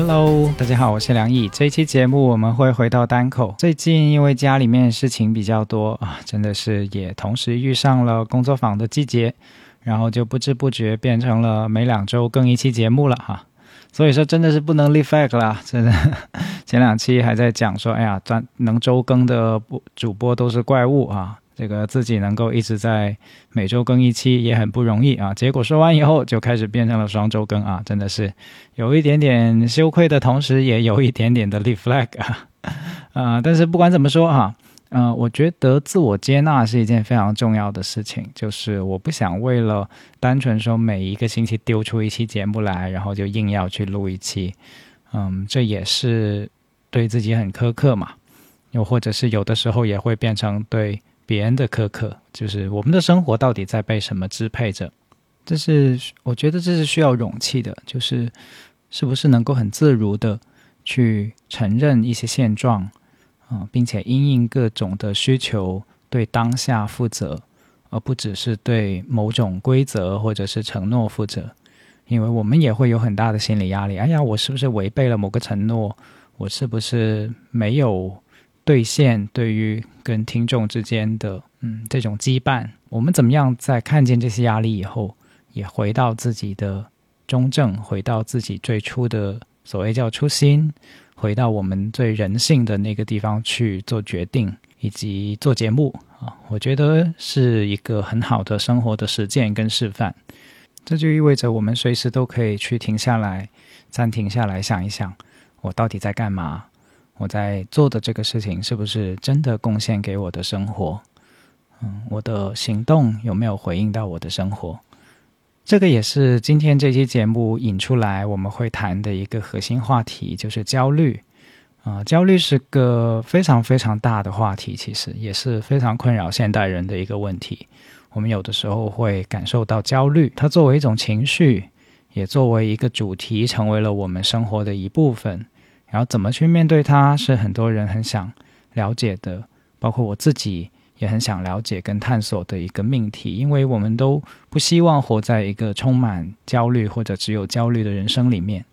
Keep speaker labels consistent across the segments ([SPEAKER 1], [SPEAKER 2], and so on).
[SPEAKER 1] Hello，大家好，我是梁毅。这一期节目我们会回到单口。最近因为家里面事情比较多啊，真的是也同时遇上了工作坊的季节，然后就不知不觉变成了每两周更一期节目了哈。所以说真的是不能立 flag 啦，真的。前两期还在讲说，哎呀，专能周更的主播都是怪物啊。这个自己能够一直在每周更一期也很不容易啊！结果说完以后就开始变成了双周更啊，真的是有一点点羞愧的同时，也有一点点的立 flag 啊！啊，但是不管怎么说哈，嗯，我觉得自我接纳是一件非常重要的事情，就是我不想为了单纯说每一个星期丢出一期节目来，然后就硬要去录一期，嗯，这也是对自己很苛刻嘛，又或者是有的时候也会变成对。别人的苛刻，就是我们的生活到底在被什么支配着？这是我觉得这是需要勇气的，就是是不是能够很自如的去承认一些现状啊，并且因应各种的需求，对当下负责，而不只是对某种规则或者是承诺负责。因为我们也会有很大的心理压力。哎呀，我是不是违背了某个承诺？我是不是没有？兑现对于跟听众之间的嗯这种羁绊，我们怎么样在看见这些压力以后，也回到自己的中正，回到自己最初的所谓叫初心，回到我们最人性的那个地方去做决定以及做节目啊，我觉得是一个很好的生活的实践跟示范。这就意味着我们随时都可以去停下来，暂停下来想一想，我到底在干嘛。我在做的这个事情是不是真的贡献给我的生活？嗯，我的行动有没有回应到我的生活？这个也是今天这期节目引出来我们会谈的一个核心话题，就是焦虑。啊，焦虑是个非常非常大的话题，其实也是非常困扰现代人的一个问题。我们有的时候会感受到焦虑，它作为一种情绪，也作为一个主题，成为了我们生活的一部分。然后怎么去面对它，是很多人很想了解的，包括我自己也很想了解跟探索的一个命题。因为我们都不希望活在一个充满焦虑或者只有焦虑的人生里面。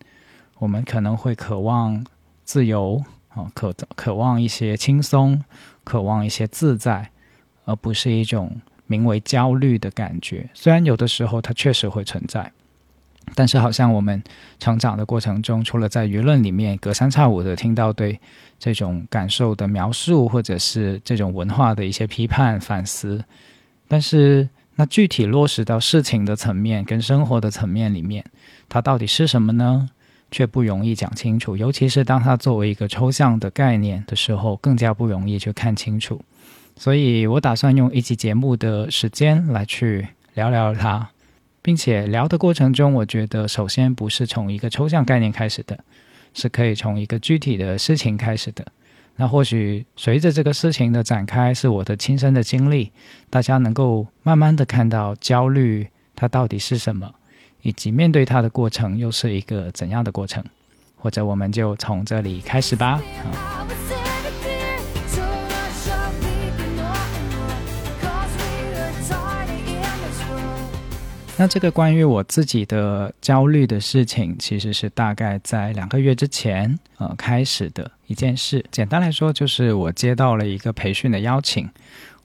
[SPEAKER 1] 我们可能会渴望自由啊，渴渴望一些轻松，渴望一些自在，而不是一种名为焦虑的感觉。虽然有的时候它确实会存在。但是，好像我们成长的过程中，除了在舆论里面隔三差五的听到对这种感受的描述，或者是这种文化的一些批判反思，但是那具体落实到事情的层面跟生活的层面里面，它到底是什么呢？却不容易讲清楚。尤其是当它作为一个抽象的概念的时候，更加不容易去看清楚。所以我打算用一期节目的时间来去聊聊它。并且聊的过程中，我觉得首先不是从一个抽象概念开始的，是可以从一个具体的事情开始的。那或许随着这个事情的展开，是我的亲身的经历，大家能够慢慢的看到焦虑它到底是什么，以及面对它的过程又是一个怎样的过程。或者我们就从这里开始吧。那这个关于我自己的焦虑的事情，其实是大概在两个月之前，呃，开始的一件事。简单来说，就是我接到了一个培训的邀请，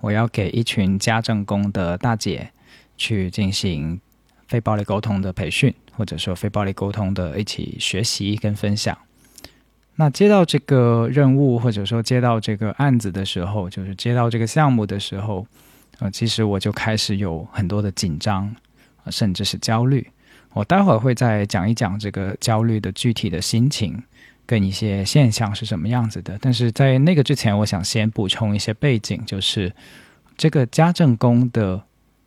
[SPEAKER 1] 我要给一群家政工的大姐去进行非暴力沟通的培训，或者说非暴力沟通的一起学习跟分享。那接到这个任务，或者说接到这个案子的时候，就是接到这个项目的时候，呃，其实我就开始有很多的紧张。甚至是焦虑，我待会儿会再讲一讲这个焦虑的具体的心情跟一些现象是什么样子的。但是在那个之前，我想先补充一些背景，就是这个家政工的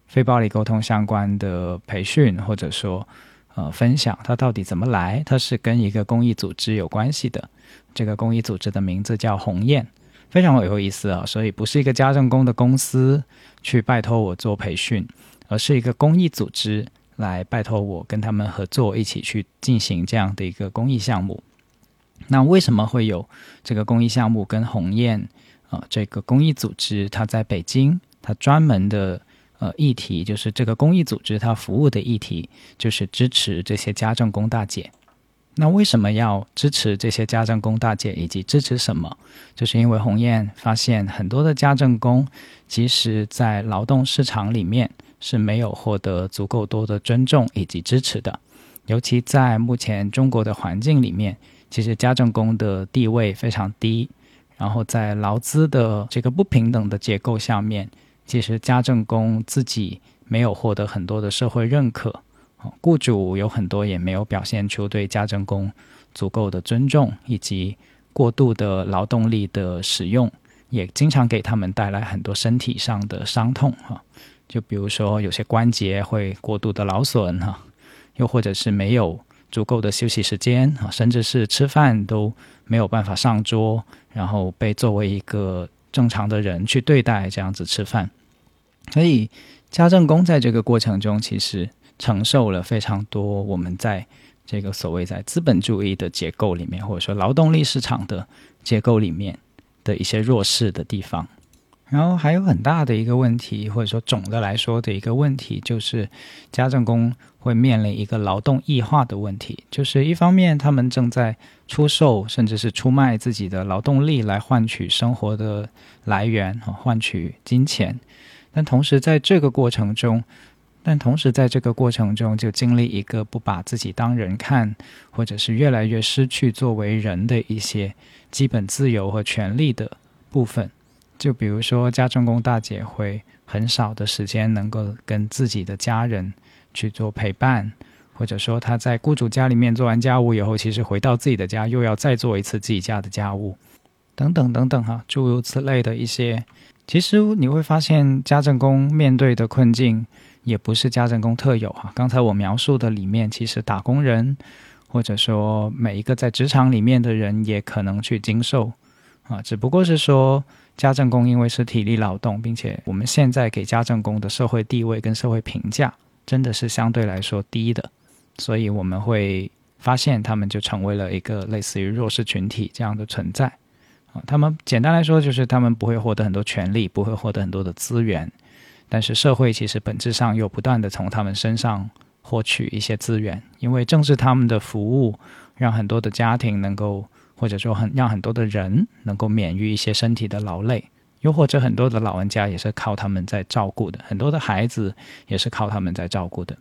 [SPEAKER 1] 非暴力沟通相关的培训或者说呃分享，它到底怎么来？它是跟一个公益组织有关系的。这个公益组织的名字叫鸿雁。非常有意思啊。所以不是一个家政工的公司去拜托我做培训，而是一个公益组织来拜托我跟他们合作，一起去进行这样的一个公益项目。那为什么会有这个公益项目？跟鸿雁啊，这个公益组织，它在北京，它专门的呃议题就是这个公益组织它服务的议题就是支持这些家政工大姐。那为什么要支持这些家政工大姐，以及支持什么？就是因为鸿雁发现很多的家政工，即使在劳动市场里面是没有获得足够多的尊重以及支持的，尤其在目前中国的环境里面。其实家政工的地位非常低，然后在劳资的这个不平等的结构下面，其实家政工自己没有获得很多的社会认可，雇主有很多也没有表现出对家政工足够的尊重，以及过度的劳动力的使用，也经常给他们带来很多身体上的伤痛哈。就比如说有些关节会过度的劳损哈，又或者是没有。足够的休息时间啊，甚至是吃饭都没有办法上桌，然后被作为一个正常的人去对待，这样子吃饭。所以家政工在这个过程中，其实承受了非常多我们在这个所谓在资本主义的结构里面，或者说劳动力市场的结构里面的一些弱势的地方。然后还有很大的一个问题，或者说总的来说的一个问题，就是家政工会面临一个劳动异化的问题。就是一方面，他们正在出售甚至是出卖自己的劳动力来换取生活的来源和，换取金钱。但同时在这个过程中，但同时在这个过程中就经历一个不把自己当人看，或者是越来越失去作为人的一些基本自由和权利的部分。就比如说，家政工大姐会很少的时间能够跟自己的家人去做陪伴，或者说她在雇主家里面做完家务以后，其实回到自己的家又要再做一次自己家的家务，等等等等哈，诸如此类的一些，其实你会发现家政工面对的困境也不是家政工特有哈。刚才我描述的里面，其实打工人或者说每一个在职场里面的人也可能去经受啊，只不过是说。家政工因为是体力劳动，并且我们现在给家政工的社会地位跟社会评价真的是相对来说低的，所以我们会发现他们就成为了一个类似于弱势群体这样的存在啊。他们简单来说就是他们不会获得很多权利，不会获得很多的资源，但是社会其实本质上又不断的从他们身上获取一些资源，因为正是他们的服务让很多的家庭能够。或者说很让很多的人能够免于一些身体的劳累，又或者很多的老人家也是靠他们在照顾的，很多的孩子也是靠他们在照顾的。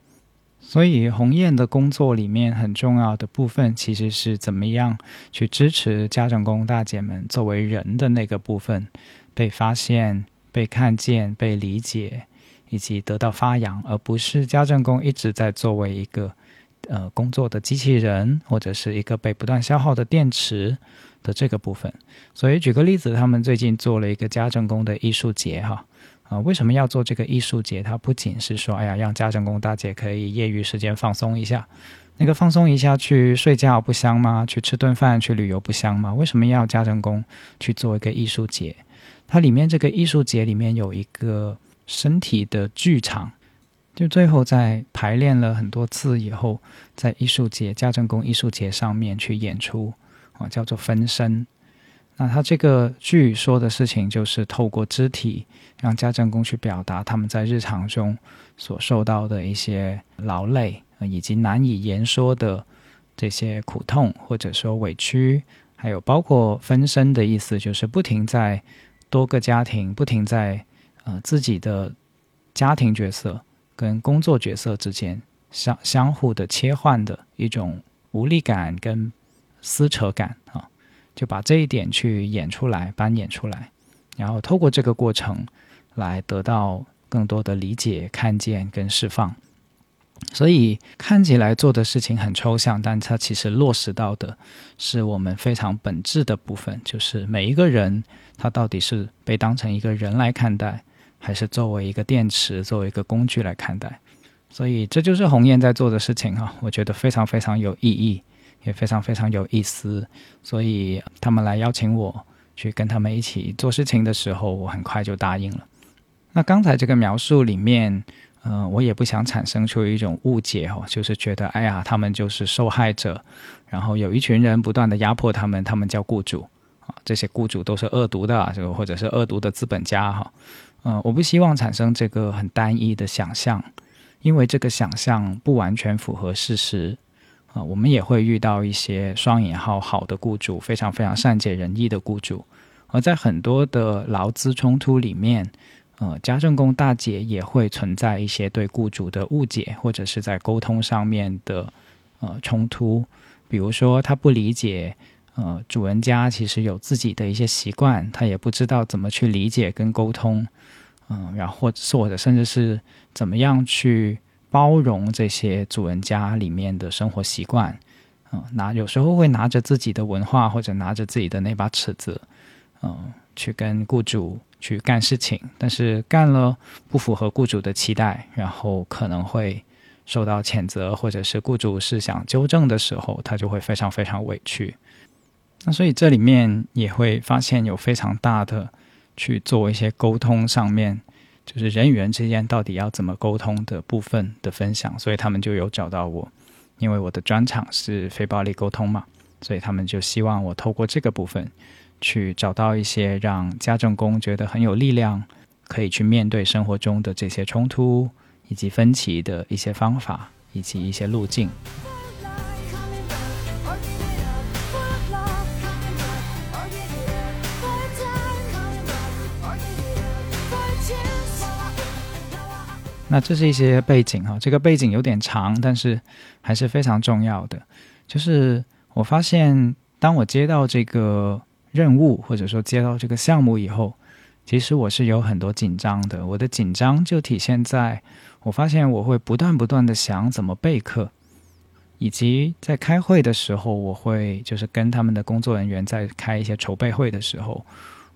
[SPEAKER 1] 所以鸿雁的工作里面很重要的部分，其实是怎么样去支持家政工大姐们作为人的那个部分被发现、被看见、被理解，以及得到发扬，而不是家政工一直在作为一个。呃，工作的机器人或者是一个被不断消耗的电池的这个部分，所以举个例子，他们最近做了一个家政工的艺术节，哈啊，为什么要做这个艺术节？它不仅是说，哎呀，让家政工大姐可以业余时间放松一下，那个放松一下去睡觉不香吗？去吃顿饭、去旅游不香吗？为什么要家政工去做一个艺术节？它里面这个艺术节里面有一个身体的剧场。就最后在排练了很多次以后，在艺术节家政工艺术节上面去演出啊，叫做分身。那他这个剧说的事情就是透过肢体让家政工去表达他们在日常中所受到的一些劳累以及难以言说的这些苦痛或者说委屈，还有包括分身的意思，就是不停在多个家庭，不停在呃自己的家庭角色。跟工作角色之间相相互的切换的一种无力感跟撕扯感啊，就把这一点去演出来，扮演出来，然后透过这个过程来得到更多的理解、看见跟释放。所以看起来做的事情很抽象，但它其实落实到的是我们非常本质的部分，就是每一个人他到底是被当成一个人来看待。还是作为一个电池，作为一个工具来看待，所以这就是鸿雁在做的事情哈，我觉得非常非常有意义，也非常非常有意思。所以他们来邀请我去跟他们一起做事情的时候，我很快就答应了。那刚才这个描述里面，呃，我也不想产生出一种误解哦，就是觉得哎呀，他们就是受害者，然后有一群人不断的压迫他们，他们叫雇主啊，这些雇主都是恶毒的，就或者是恶毒的资本家哈。嗯，我不希望产生这个很单一的想象，因为这个想象不完全符合事实。啊，我们也会遇到一些双引号好的雇主，非常非常善解人意的雇主。而在很多的劳资冲突里面，呃，家政工大姐也会存在一些对雇主的误解，或者是在沟通上面的呃冲突。比如说，他不理解，呃，主人家其实有自己的一些习惯，他也不知道怎么去理解跟沟通。嗯，然后或者是或者甚至是怎么样去。包容这些主人家里面的生活习惯，嗯，拿有时候会拿着自己的文化或者拿着自己的那把尺子，嗯，去跟雇主去干事情，但是干了不符合雇主的期待，然后可能会受到谴责，或者是雇主是想纠正的时候，他就会非常非常委屈。那所以这里面也会发现有非常大的去做一些沟通上面。就是人与人之间到底要怎么沟通的部分的分享，所以他们就有找到我，因为我的专场是非暴力沟通嘛，所以他们就希望我透过这个部分去找到一些让家政工觉得很有力量，可以去面对生活中的这些冲突以及分歧的一些方法以及一些路径。那这是一些背景哈，这个背景有点长，但是还是非常重要的。就是我发现，当我接到这个任务，或者说接到这个项目以后，其实我是有很多紧张的。我的紧张就体现在，我发现我会不断不断的想怎么备课，以及在开会的时候，我会就是跟他们的工作人员在开一些筹备会的时候。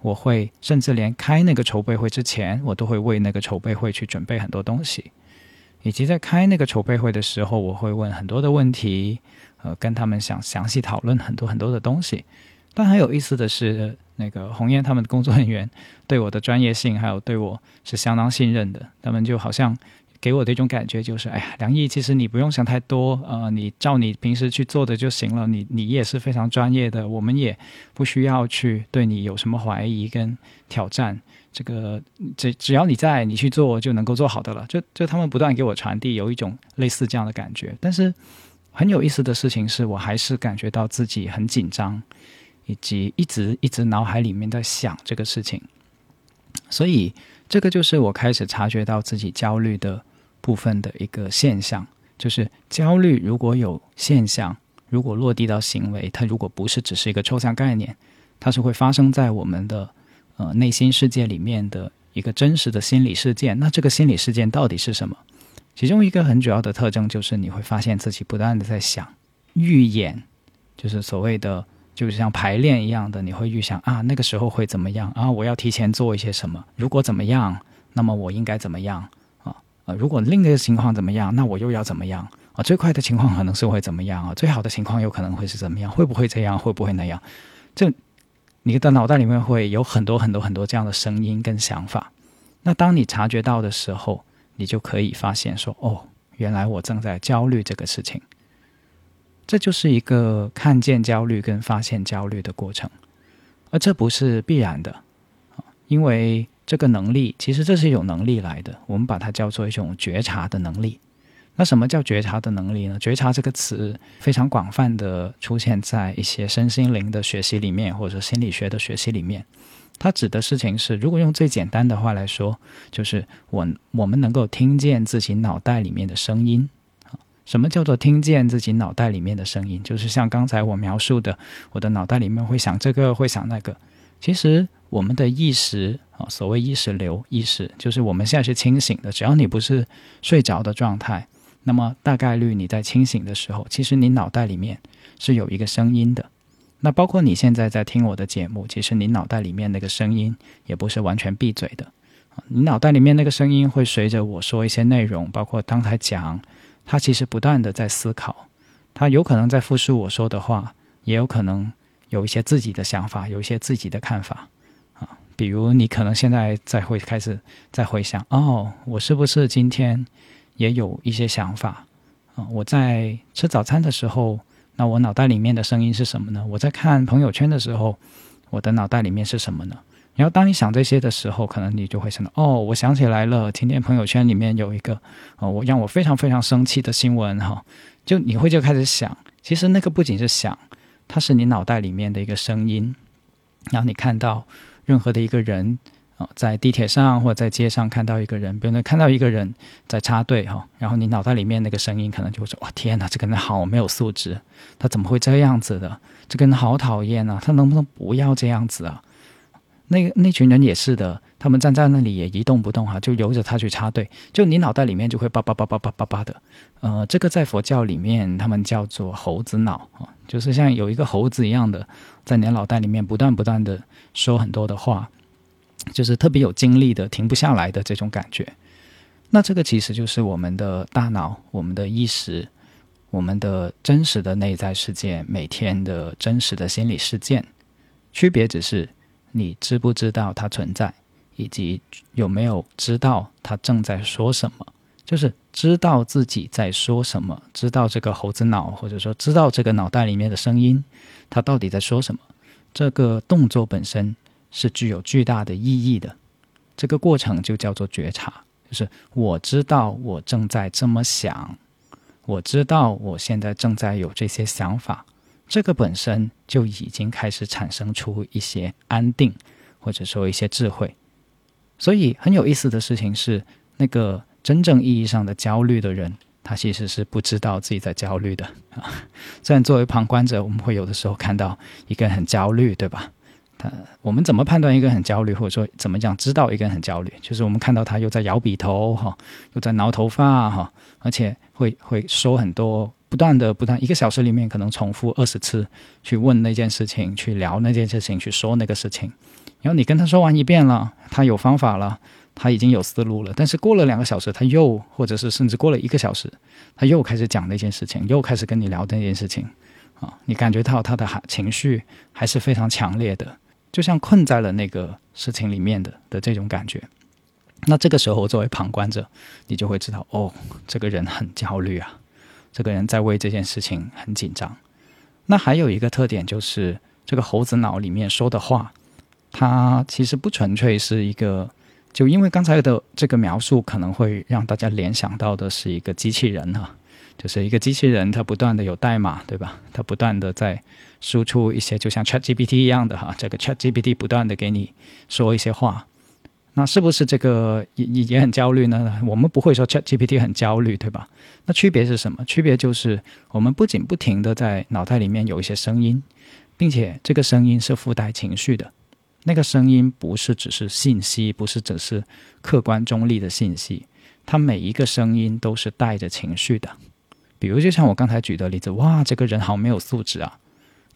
[SPEAKER 1] 我会甚至连开那个筹备会之前，我都会为那个筹备会去准备很多东西，以及在开那个筹备会的时候，我会问很多的问题，呃，跟他们想详细讨论很多很多的东西。但很有意思的是，那个红烟他们的工作人员对我的专业性还有对我是相当信任的，他们就好像。给我的一种感觉就是，哎呀，梁毅，其实你不用想太多，呃，你照你平时去做的就行了。你你也是非常专业的，我们也不需要去对你有什么怀疑跟挑战。这个只只要你在，你去做就能够做好的了。就就他们不断给我传递有一种类似这样的感觉。但是很有意思的事情是，我还是感觉到自己很紧张，以及一直一直脑海里面在想这个事情，所以。这个就是我开始察觉到自己焦虑的部分的一个现象，就是焦虑如果有现象，如果落地到行为，它如果不是只是一个抽象概念，它是会发生在我们的呃内心世界里面的一个真实的心理事件。那这个心理事件到底是什么？其中一个很主要的特征就是你会发现自己不断的在想预演，就是所谓的。就是像排练一样的，你会预想啊，那个时候会怎么样啊？我要提前做一些什么？如果怎么样，那么我应该怎么样啊？如果另一个情况怎么样，那我又要怎么样啊？最快的情况可能是会怎么样啊？最好的情况有可能会是怎么样？会不会这样？会不会那样？这你的脑袋里面会有很多很多很多这样的声音跟想法。那当你察觉到的时候，你就可以发现说，哦，原来我正在焦虑这个事情。这就是一个看见焦虑跟发现焦虑的过程，而这不是必然的因为这个能力其实这是一种能力来的，我们把它叫做一种觉察的能力。那什么叫觉察的能力呢？觉察这个词非常广泛的出现在一些身心灵的学习里面，或者心理学的学习里面。它指的事情是，如果用最简单的话来说，就是我我们能够听见自己脑袋里面的声音。什么叫做听见自己脑袋里面的声音？就是像刚才我描述的，我的脑袋里面会想这个，会想那个。其实我们的意识啊，所谓意识流、意识，就是我们现在是清醒的。只要你不是睡着的状态，那么大概率你在清醒的时候，其实你脑袋里面是有一个声音的。那包括你现在在听我的节目，其实你脑袋里面那个声音也不是完全闭嘴的你脑袋里面那个声音会随着我说一些内容，包括刚才讲。他其实不断的在思考，他有可能在复述我说的话，也有可能有一些自己的想法，有一些自己的看法。比如你可能现在在会开始在回想，哦，我是不是今天也有一些想法啊？我在吃早餐的时候，那我脑袋里面的声音是什么呢？我在看朋友圈的时候，我的脑袋里面是什么呢？然后当你想这些的时候，可能你就会想到，哦，我想起来了，今天朋友圈里面有一个，哦，我让我非常非常生气的新闻哈。就你会就开始想，其实那个不仅是想，它是你脑袋里面的一个声音。然后你看到任何的一个人啊，在地铁上或者在街上看到一个人，比如看到一个人在插队哈，然后你脑袋里面那个声音可能就会说：哇，天哪，这个人好没有素质，他怎么会这样子的？这个人好讨厌啊，他能不能不要这样子啊？那那群人也是的，他们站在那里也一动不动哈，就由着他去插队。就你脑袋里面就会叭叭叭叭叭叭叭的，呃，这个在佛教里面他们叫做猴子脑啊，就是像有一个猴子一样的，在你脑袋里面不断不断的说很多的话，就是特别有精力的，停不下来的这种感觉。那这个其实就是我们的大脑、我们的意识、我们的真实的内在世界每天的真实的心理事件，区别只是。你知不知道它存在，以及有没有知道它正在说什么？就是知道自己在说什么，知道这个猴子脑，或者说知道这个脑袋里面的声音，它到底在说什么？这个动作本身是具有巨大的意义的。这个过程就叫做觉察，就是我知道我正在这么想，我知道我现在正在有这些想法。这个本身就已经开始产生出一些安定，或者说一些智慧。所以很有意思的事情是，那个真正意义上的焦虑的人，他其实是不知道自己在焦虑的啊。虽然作为旁观者，我们会有的时候看到一个人很焦虑，对吧？他我们怎么判断一个人很焦虑，或者说怎么讲知道一个人很焦虑？就是我们看到他又在摇笔头哈，又在挠头发哈，而且会会说很多。不断的不断，一个小时里面可能重复二十次去问那件事情，去聊那件事情，去说那个事情。然后你跟他说完一遍了，他有方法了，他已经有思路了。但是过了两个小时，他又或者是甚至过了一个小时，他又开始讲那件事情，又开始跟你聊那件事情。啊，你感觉到他的情绪还是非常强烈的，就像困在了那个事情里面的的这种感觉。那这个时候作为旁观者，你就会知道，哦，这个人很焦虑啊。这个人在为这件事情很紧张。那还有一个特点就是，这个猴子脑里面说的话，它其实不纯粹是一个，就因为刚才的这个描述可能会让大家联想到的是一个机器人哈，就是一个机器人，它不断的有代码，对吧？它不断的在输出一些，就像 ChatGPT 一样的哈，这个 ChatGPT 不断的给你说一些话。那是不是这个也也也很焦虑呢？我们不会说 Chat GPT 很焦虑，对吧？那区别是什么？区别就是我们不仅不停的在脑袋里面有一些声音，并且这个声音是附带情绪的。那个声音不是只是信息，不是只是客观中立的信息，它每一个声音都是带着情绪的。比如就像我刚才举的例子，哇，这个人好没有素质啊！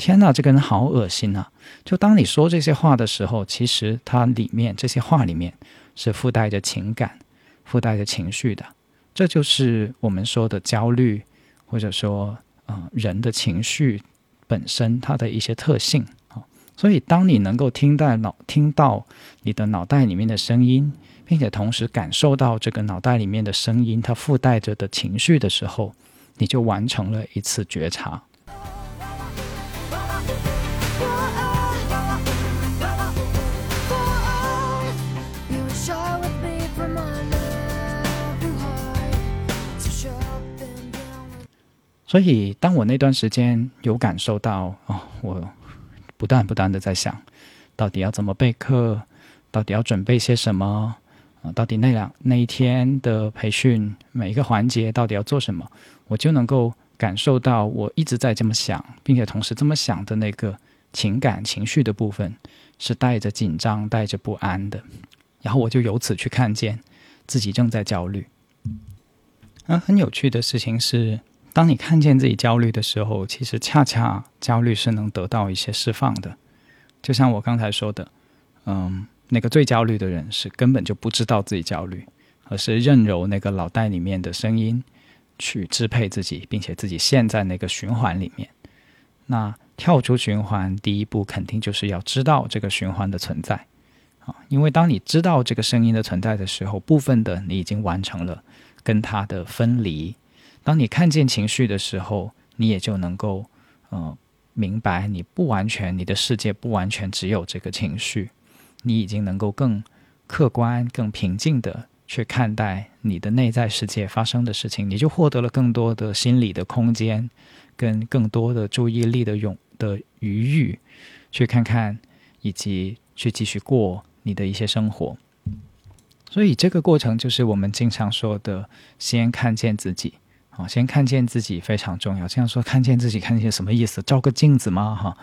[SPEAKER 1] 天呐，这个人好恶心啊！就当你说这些话的时候，其实它里面这些话里面是附带着情感、附带着情绪的。这就是我们说的焦虑，或者说，啊，人的情绪本身它的一些特性啊。所以，当你能够听到脑听到你的脑袋里面的声音，并且同时感受到这个脑袋里面的声音它附带着的情绪的时候，你就完成了一次觉察。所以，当我那段时间有感受到哦，我不断不断的在想，到底要怎么备课，到底要准备些什么啊？到底那两那一天的培训每一个环节到底要做什么？我就能够感受到我一直在这么想，并且同时这么想的那个情感情绪的部分是带着紧张、带着不安的。然后我就由此去看见自己正在焦虑。啊，很有趣的事情是。当你看见自己焦虑的时候，其实恰恰焦虑是能得到一些释放的。就像我刚才说的，嗯，那个最焦虑的人是根本就不知道自己焦虑，而是任由那个脑袋里面的声音去支配自己，并且自己陷在那个循环里面。那跳出循环，第一步肯定就是要知道这个循环的存在啊。因为当你知道这个声音的存在的时候，部分的你已经完成了跟它的分离。当你看见情绪的时候，你也就能够呃明白，你不完全，你的世界不完全只有这个情绪，你已经能够更客观、更平静的。去看待你的内在世界发生的事情，你就获得了更多的心理的空间，跟更多的注意力的永的余裕，去看看以及去继续过你的一些生活。所以这个过程就是我们经常说的，先看见自己，啊，先看见自己非常重要。这样说看见自己，看见什么意思？照个镜子吗？哈。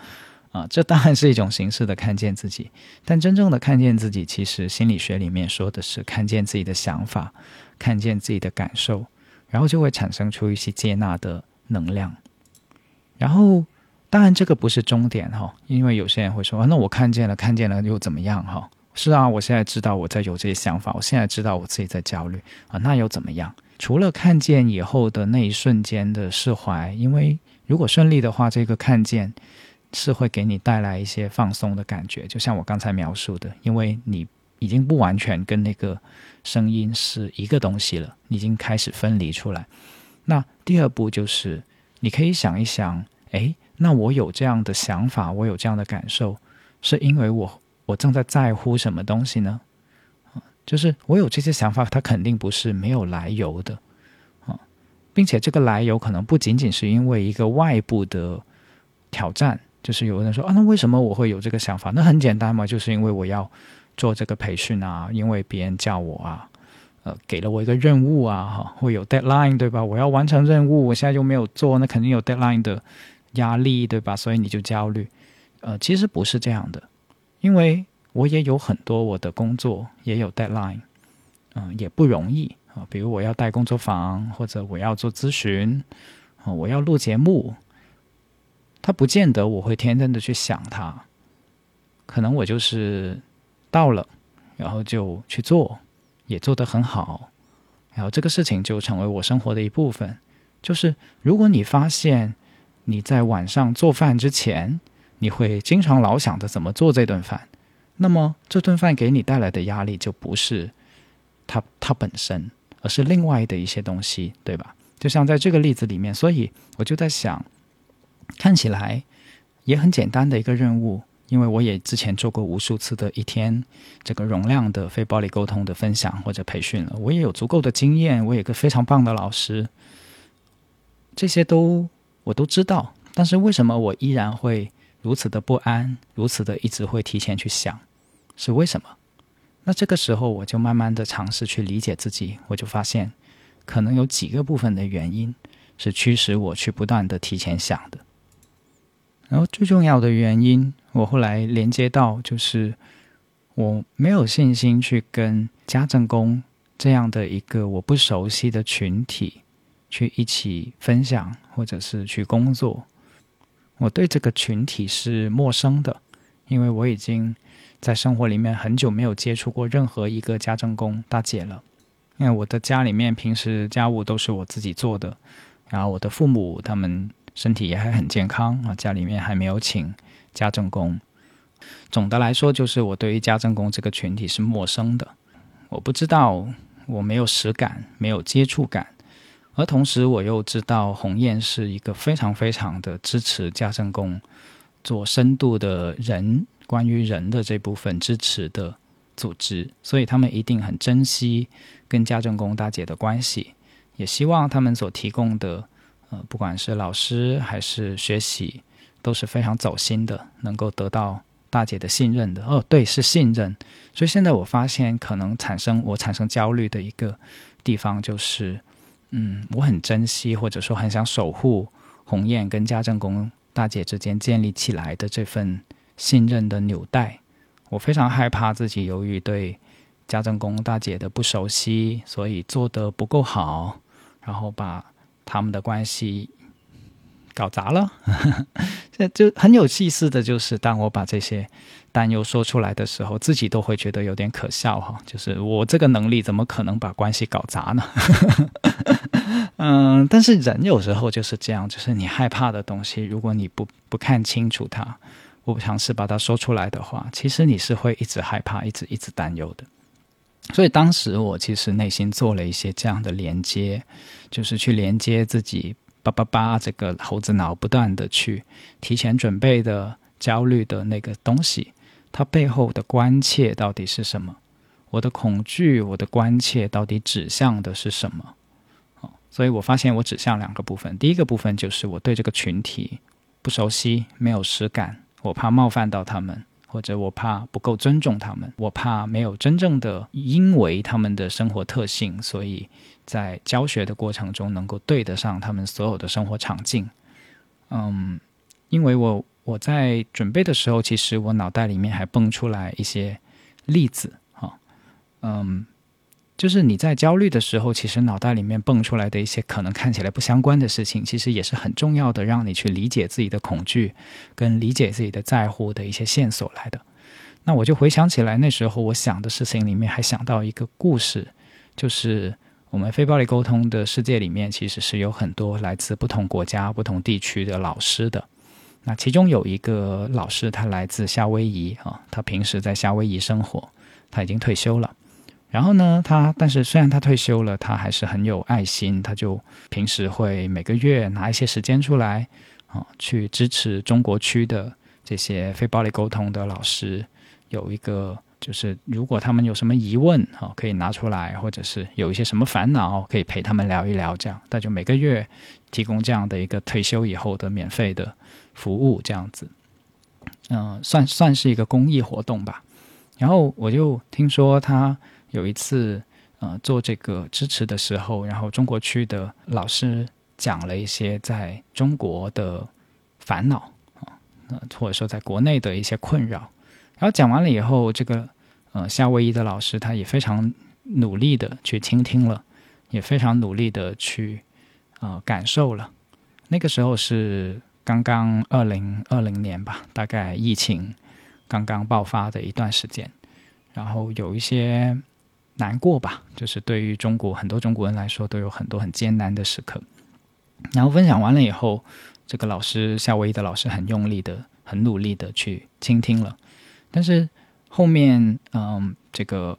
[SPEAKER 1] 啊，这当然是一种形式的看见自己，但真正的看见自己，其实心理学里面说的是看见自己的想法，看见自己的感受，然后就会产生出一些接纳的能量。然后，当然这个不是终点哈，因为有些人会说，那我看见了，看见了又怎么样哈？是啊，我现在知道我在有这些想法，我现在知道我自己在焦虑啊，那又怎么样？除了看见以后的那一瞬间的释怀，因为如果顺利的话，这个看见。是会给你带来一些放松的感觉，就像我刚才描述的，因为你已经不完全跟那个声音是一个东西了，已经开始分离出来。那第二步就是，你可以想一想，诶，那我有这样的想法，我有这样的感受，是因为我我正在在乎什么东西呢？就是我有这些想法，它肯定不是没有来由的啊，并且这个来由可能不仅仅是因为一个外部的挑战。就是有人说啊，那为什么我会有这个想法？那很简单嘛，就是因为我要做这个培训啊，因为别人叫我啊，呃，给了我一个任务啊，哈，会有 deadline 对吧？我要完成任务，我现在又没有做，那肯定有 deadline 的压力对吧？所以你就焦虑。呃，其实不是这样的，因为我也有很多我的工作也有 deadline，嗯，也不容易啊。比如我要带工作坊，或者我要做咨询，啊，我要录节目。他不见得我会天真的去想他，可能我就是到了，然后就去做，也做得很好，然后这个事情就成为我生活的一部分。就是如果你发现你在晚上做饭之前，你会经常老想着怎么做这顿饭，那么这顿饭给你带来的压力就不是它它本身，而是另外的一些东西，对吧？就像在这个例子里面，所以我就在想。看起来也很简单的一个任务，因为我也之前做过无数次的一天这个容量的非暴力沟通的分享或者培训了，我也有足够的经验，我有个非常棒的老师，这些都我都知道。但是为什么我依然会如此的不安，如此的一直会提前去想，是为什么？那这个时候我就慢慢的尝试去理解自己，我就发现可能有几个部分的原因是驱使我去不断的提前想的。然后最重要的原因，我后来连接到就是我没有信心去跟家政工这样的一个我不熟悉的群体去一起分享，或者是去工作。我对这个群体是陌生的，因为我已经在生活里面很久没有接触过任何一个家政工大姐了。因为我的家里面平时家务都是我自己做的，然后我的父母他们。身体也还很健康啊，家里面还没有请家政工。总的来说，就是我对于家政工这个群体是陌生的，我不知道，我没有实感，没有接触感。而同时，我又知道鸿雁是一个非常非常的支持家政工做深度的人关于人的这部分支持的组织，所以他们一定很珍惜跟家政工大姐的关系，也希望他们所提供的。呃，不管是老师还是学习，都是非常走心的，能够得到大姐的信任的。哦，对，是信任。所以现在我发现，可能产生我产生焦虑的一个地方，就是，嗯，我很珍惜或者说很想守护鸿雁跟家政工大姐之间建立起来的这份信任的纽带。我非常害怕自己由于对家政工大姐的不熟悉，所以做得不够好，然后把。他们的关系搞砸了，这就很有意思的就是，当我把这些担忧说出来的时候，自己都会觉得有点可笑哈。就是我这个能力怎么可能把关系搞砸呢？嗯，但是人有时候就是这样，就是你害怕的东西，如果你不不看清楚它，不尝试把它说出来的话，其实你是会一直害怕，一直一直担忧的。所以当时我其实内心做了一些这样的连接，就是去连接自己叭叭叭这个猴子脑不断的去提前准备的焦虑的那个东西，它背后的关切到底是什么？我的恐惧，我的关切到底指向的是什么？所以我发现我指向两个部分，第一个部分就是我对这个群体不熟悉，没有实感，我怕冒犯到他们，或者我怕不够尊重他们，我怕没有真正的因为他们的生活特性，所以在教学的过程中能够对得上他们所有的生活场景。嗯，因为我我在准备的时候，其实我脑袋里面还蹦出来一些例子，哈，嗯。就是你在焦虑的时候，其实脑袋里面蹦出来的一些可能看起来不相关的事情，其实也是很重要的，让你去理解自己的恐惧，跟理解自己的在乎的一些线索来的。那我就回想起来，那时候我想的事情里面，还想到一个故事，就是我们非暴力沟通的世界里面，其实是有很多来自不同国家、不同地区的老师的。那其中有一个老师，他来自夏威夷啊，他平时在夏威夷生活，他已经退休了。然后呢，他但是虽然他退休了，他还是很有爱心。他就平时会每个月拿一些时间出来，啊，去支持中国区的这些非暴力沟通的老师。有一个就是，如果他们有什么疑问，啊，可以拿出来，或者是有一些什么烦恼，可以陪他们聊一聊。这样，他就每个月提供这样的一个退休以后的免费的服务，这样子，嗯，算算是一个公益活动吧。然后我就听说他。有一次，呃，做这个支持的时候，然后中国区的老师讲了一些在中国的烦恼啊，或者说在国内的一些困扰。然后讲完了以后，这个呃夏威夷的老师他也非常努力的去倾听了，也非常努力的去呃感受了。那个时候是刚刚二零二零年吧，大概疫情刚刚爆发的一段时间，然后有一些。难过吧，就是对于中国很多中国人来说，都有很多很艰难的时刻。然后分享完了以后，这个老师夏威夷的老师很用力的、很努力的去倾听了。但是后面，嗯，这个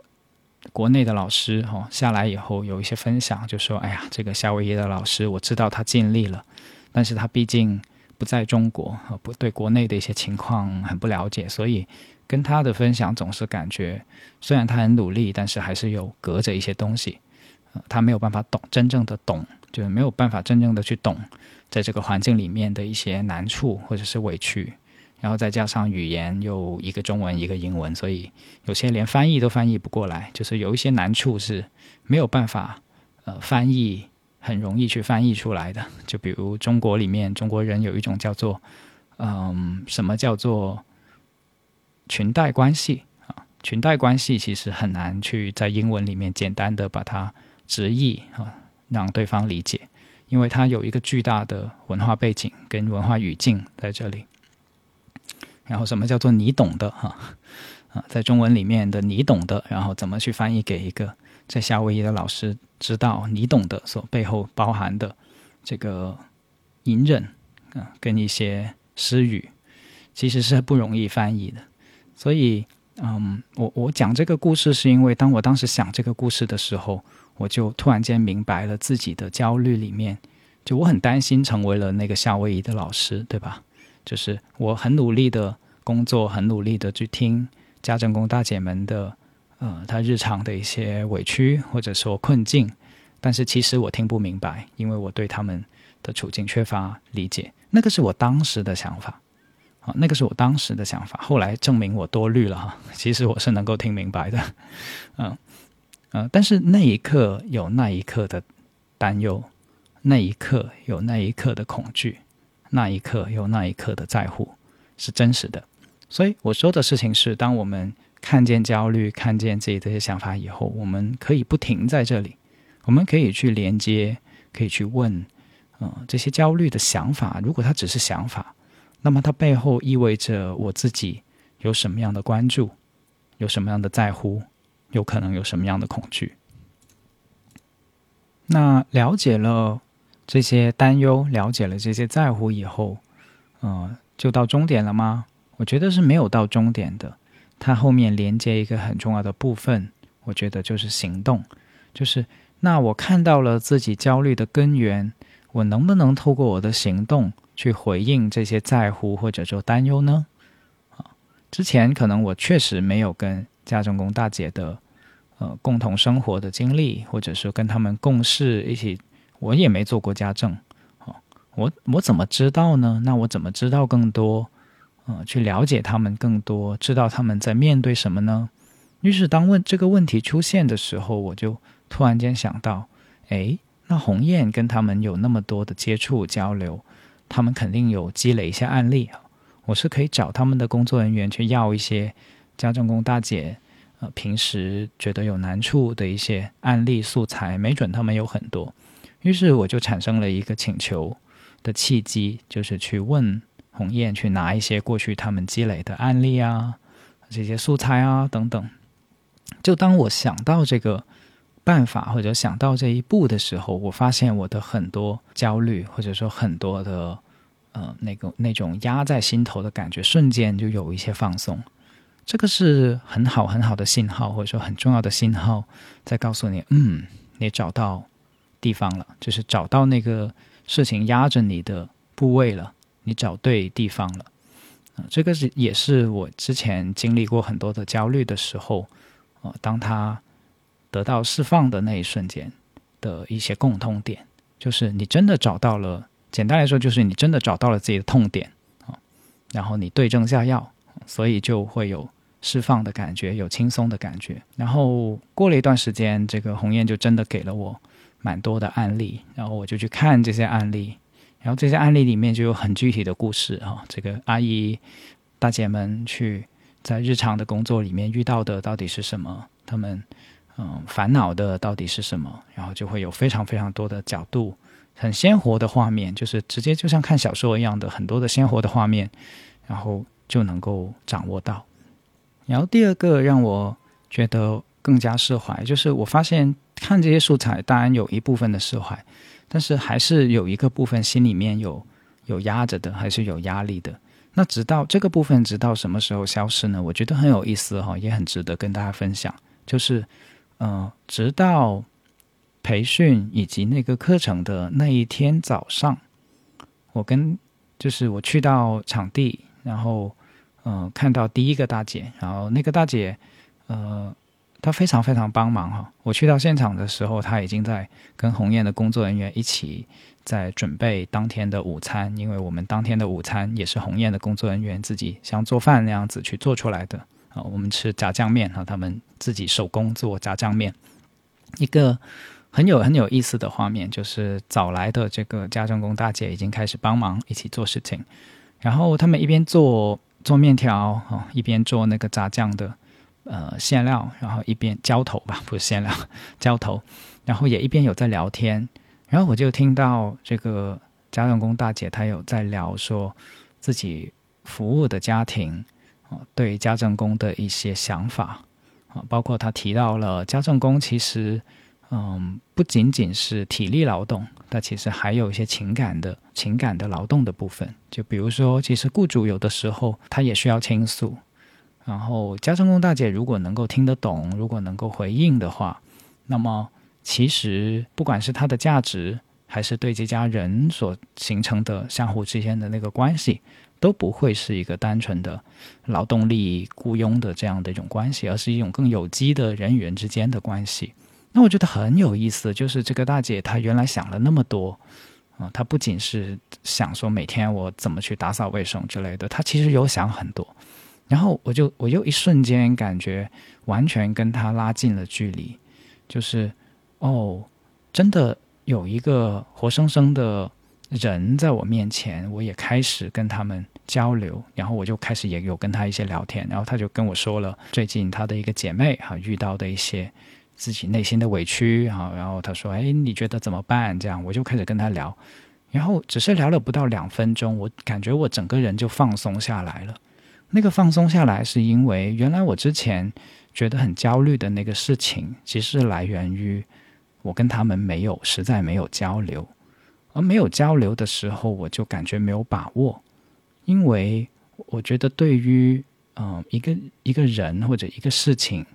[SPEAKER 1] 国内的老师哈下来以后，有一些分享，就说：“哎呀，这个夏威夷的老师，我知道他尽力了，但是他毕竟不在中国，不对国内的一些情况很不了解，所以。”跟他的分享总是感觉，虽然他很努力，但是还是有隔着一些东西，他没有办法懂真正的懂，就是没有办法真正的去懂，在这个环境里面的一些难处或者是委屈，然后再加上语言又一个中文一个英文，所以有些连翻译都翻译不过来，就是有一些难处是没有办法呃翻译很容易去翻译出来的，就比如中国里面中国人有一种叫做嗯什么叫做。裙带关系啊，裙带关系其实很难去在英文里面简单的把它直译啊，让对方理解，因为它有一个巨大的文化背景跟文化语境在这里。然后什么叫做你懂的哈啊，在中文里面的你懂的，然后怎么去翻译给一个在夏威夷的老师知道你懂的所背后包含的这个隐忍啊，跟一些失语，其实是不容易翻译的。所以，嗯，我我讲这个故事，是因为当我当时想这个故事的时候，我就突然间明白了自己的焦虑里面，就我很担心成为了那个夏威夷的老师，对吧？就是我很努力的工作，很努力的去听家政工大姐们的，呃，他日常的一些委屈或者说困境，但是其实我听不明白，因为我对他们的处境缺乏理解，那个是我当时的想法。啊，那个是我当时的想法，后来证明我多虑了哈。其实我是能够听明白的，嗯嗯，但是那一刻有那一刻的担忧，那一刻有那一刻的恐惧，那一刻有那一刻的在乎，是真实的。所以我说的事情是，当我们看见焦虑、看见自己这些想法以后，我们可以不停在这里，我们可以去连接，可以去问，嗯，这些焦虑的想法，如果它只是想法。那么它背后意味着我自己有什么样的关注，有什么样的在乎，有可能有什么样的恐惧。那了解了这些担忧，了解了这些在乎以后，嗯，就到终点了吗？我觉得是没有到终点的。它后面连接一个很重要的部分，我觉得就是行动，就是那我看到了自己焦虑的根源，我能不能透过我的行动去回应这些在乎或者说担忧呢？啊，之前可能我确实没有跟家政工大姐的呃共同生活的经历，或者说跟他们共事一起。我也没做过家政，啊，我我怎么知道呢？那我怎么知道更多？呃，去了解他们更多，知道他们在面对什么呢？于是当问这个问题出现的时候，我就突然间想到，哎，那鸿雁跟他们有那么多的接触交流，他们肯定有积累一些案例啊。我是可以找他们的工作人员去要一些家政工大姐，呃，平时觉得有难处的一些案例素材，没准他们有很多。于是我就产生了一个请求的契机，就是去问鸿雁去拿一些过去他们积累的案例啊、这些素材啊等等。就当我想到这个办法或者想到这一步的时候，我发现我的很多焦虑或者说很多的呃那个那种压在心头的感觉，瞬间就有一些放松。这个是很好很好的信号，或者说很重要的信号，在告诉你，嗯，你找到。地方了，就是找到那个事情压着你的部位了，你找对地方了。这个是也是我之前经历过很多的焦虑的时候，啊，当他得到释放的那一瞬间的一些共通点，就是你真的找到了。简单来说，就是你真的找到了自己的痛点啊，然后你对症下药，所以就会有释放的感觉，有轻松的感觉。然后过了一段时间，这个鸿雁就真的给了我。蛮多的案例，然后我就去看这些案例，然后这些案例里面就有很具体的故事哈。这个阿姨、大姐们去在日常的工作里面遇到的到底是什么？他们嗯烦恼的到底是什么？然后就会有非常非常多的角度，很鲜活的画面，就是直接就像看小说一样的很多的鲜活的画面，然后就能够掌握到。然后第二个让我觉得更加释怀，就是我发现。看这些素材，当然有一部分的释怀，但是还是有一个部分心里面有有压着的，还是有压力的。那直到这个部分直到什么时候消失呢？我觉得很有意思哈，也很值得跟大家分享。就是，嗯，直到培训以及那个课程的那一天早上，我跟就是我去到场地，然后嗯看到第一个大姐，然后那个大姐，呃。他非常非常帮忙哈！我去到现场的时候，他已经在跟鸿雁的工作人员一起在准备当天的午餐，因为我们当天的午餐也是鸿雁的工作人员自己像做饭那样子去做出来的啊。我们吃炸酱面哈，他们自己手工做炸酱面。一个很有很有意思的画面，就是早来的这个家政工大姐已经开始帮忙一起做事情，然后他们一边做做面条啊，一边做那个炸酱的。呃，馅料，然后一边浇头吧，不是馅料，浇头，然后也一边有在聊天，然后我就听到这个家政工大姐她有在聊说自己服务的家庭啊，对家政工的一些想法啊，包括她提到了家政工其实嗯不仅仅是体力劳动，它其实还有一些情感的情感的劳动的部分，就比如说，其实雇主有的时候他也需要倾诉。然后家政工大姐如果能够听得懂，如果能够回应的话，那么其实不管是她的价值，还是对这家人所形成的相互之间的那个关系，都不会是一个单纯的劳动力雇佣的这样的一种关系，而是一种更有机的人与人之间的关系。那我觉得很有意思，就是这个大姐她原来想了那么多啊，她不仅是想说每天我怎么去打扫卫生之类的，她其实有想很多。然后我就我又一瞬间感觉完全跟他拉近了距离，就是哦，真的有一个活生生的人在我面前，我也开始跟他们交流，然后我就开始也有跟他一些聊天，然后他就跟我说了最近他的一个姐妹哈遇到的一些自己内心的委屈哈，然后他说哎你觉得怎么办？这样我就开始跟他聊，然后只是聊了不到两分钟，我感觉我整个人就放松下来了。那个放松下来，是因为原来我之前觉得很焦虑的那个事情，其实来源于我跟他们没有实在没有交流而没有交流的时候，我就感觉没有把握，因为我觉得对于嗯一个一个人或者一个事情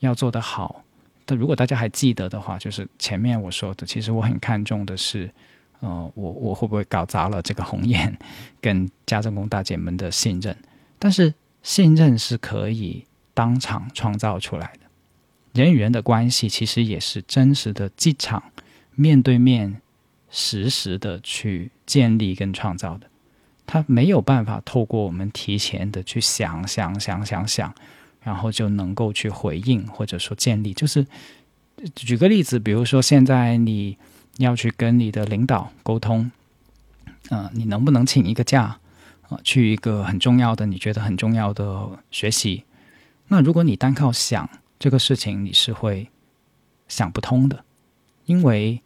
[SPEAKER 1] 要做得好，但如果大家还记得的话，就是前面我说的，其实我很看重的是，呃，我我会不会搞砸了这个鸿雁 跟家政工大姐们的信任？但是信任是可以当场创造出来的。人与人的关系其实也是真实的机场，面对面、实时的去建立跟创造的。他没有办法透过我们提前的去想想想想想，然后就能够去回应或者说建立。就是举个例子，比如说现在你要去跟你的领导沟通，嗯，你能不能请一个假去一个很重要的、你觉得很重要的学习？那如果你单靠想，这个事情你是会想不通的，因为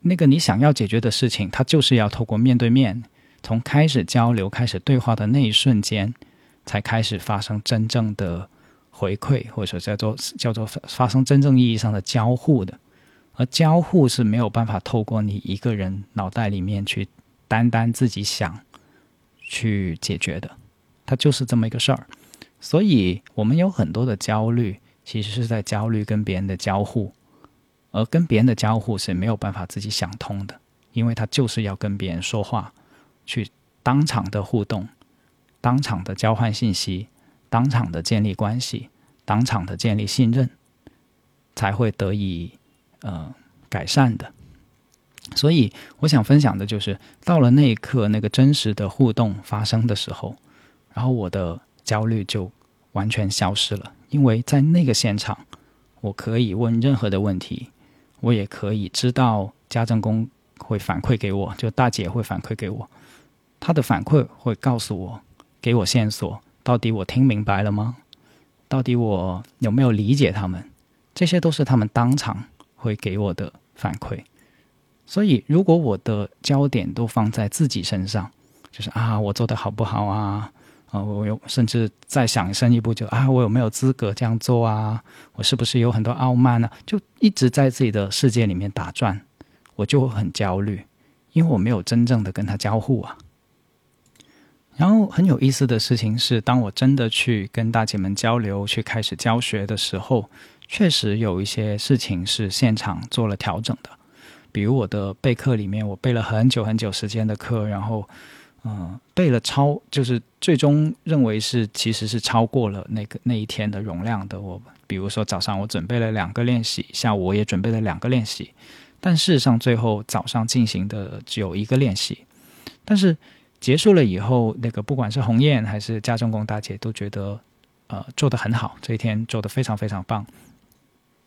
[SPEAKER 1] 那个你想要解决的事情，它就是要透过面对面，从开始交流、开始对话的那一瞬间，才开始发生真正的回馈，或者叫做叫做发生真正意义上的交互的。而交互是没有办法透过你一个人脑袋里面去单单自己想去解决的，它就是这么一个事儿。所以，我们有很多的焦虑，其实是在焦虑跟别人的交互，而跟别人的交互是没有办法自己想通的，因为他就是要跟别人说话，去当场的互动，当场的交换信息，当场的建立关系，当场的建立信任，才会得以呃改善的。所以，我想分享的就是，到了那一刻，那个真实的互动发生的时候，然后我的。焦虑就完全消失了，因为在那个现场，我可以问任何的问题，我也可以知道家政工会反馈给我，就大姐会反馈给我，她的反馈会告诉我，给我线索，到底我听明白了吗？到底我有没有理解他们？这些都是他们当场会给我的反馈。所以，如果我的焦点都放在自己身上，就是啊，我做的好不好啊？啊，我有甚至再想深一步，就啊，我有没有资格这样做啊？我是不是有很多傲慢呢？就一直在自己的世界里面打转，我就很焦虑，因为我没有真正的跟他交互啊。然后很有意思的事情是，当我真的去跟大姐们交流，去开始教学的时候，确实有一些事情是现场做了调整的。比如我的备课里面，我备了很久很久时间的课，然后。嗯，备了超就是最终认为是其实是超过了那个那一天的容量的。我比如说早上我准备了两个练习，下午我也准备了两个练习，但事实上最后早上进行的只有一个练习。但是结束了以后，那个不管是鸿雁还是家政工大姐都觉得呃做的很好，这一天做的非常非常棒。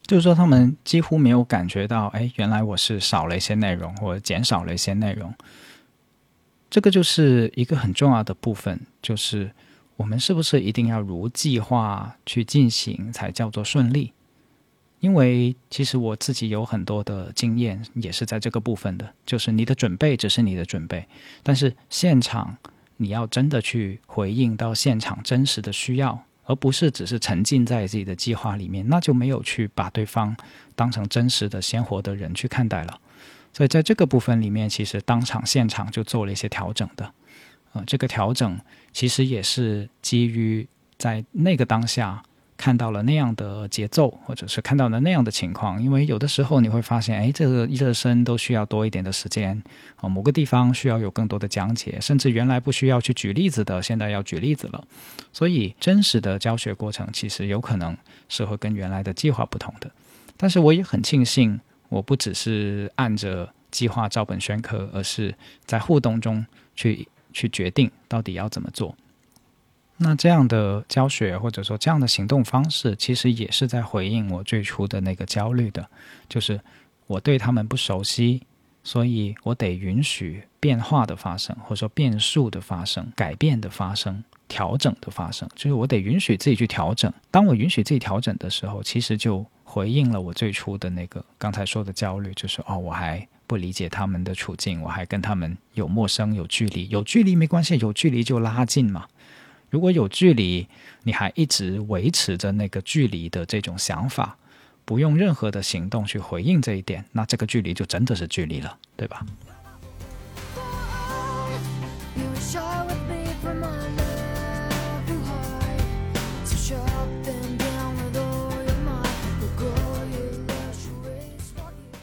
[SPEAKER 1] 就是说他们几乎没有感觉到，哎，原来我是少了一些内容或者减少了一些内容。这个就是一个很重要的部分，就是我们是不是一定要如计划去进行才叫做顺利？因为其实我自己有很多的经验，也是在这个部分的，就是你的准备只是你的准备，但是现场你要真的去回应到现场真实的需要，而不是只是沉浸在自己的计划里面，那就没有去把对方当成真实的鲜活的人去看待了。所以在这个部分里面，其实当场现场就做了一些调整的，呃，这个调整其实也是基于在那个当下看到了那样的节奏，或者是看到了那样的情况。因为有的时候你会发现，哎，这个热身都需要多一点的时间，啊，某个地方需要有更多的讲解，甚至原来不需要去举例子的，现在要举例子了。所以真实的教学过程其实有可能是会跟原来的计划不同的。但是我也很庆幸。我不只是按着计划照本宣科，而是在互动中去去决定到底要怎么做。那这样的教学或者说这样的行动方式，其实也是在回应我最初的那个焦虑的，就是我对他们不熟悉，所以我得允许变化的发生，或者说变数的发生、改变的发生、调整的发生，就是我得允许自己去调整。当我允许自己调整的时候，其实就。回应了我最初的那个刚才说的焦虑，就是哦，我还不理解他们的处境，我还跟他们有陌生、有距离。有距离没关系，有距离就拉近嘛。如果有距离，你还一直维持着那个距离的这种想法，不用任何的行动去回应这一点，那这个距离就真的是距离了，对吧？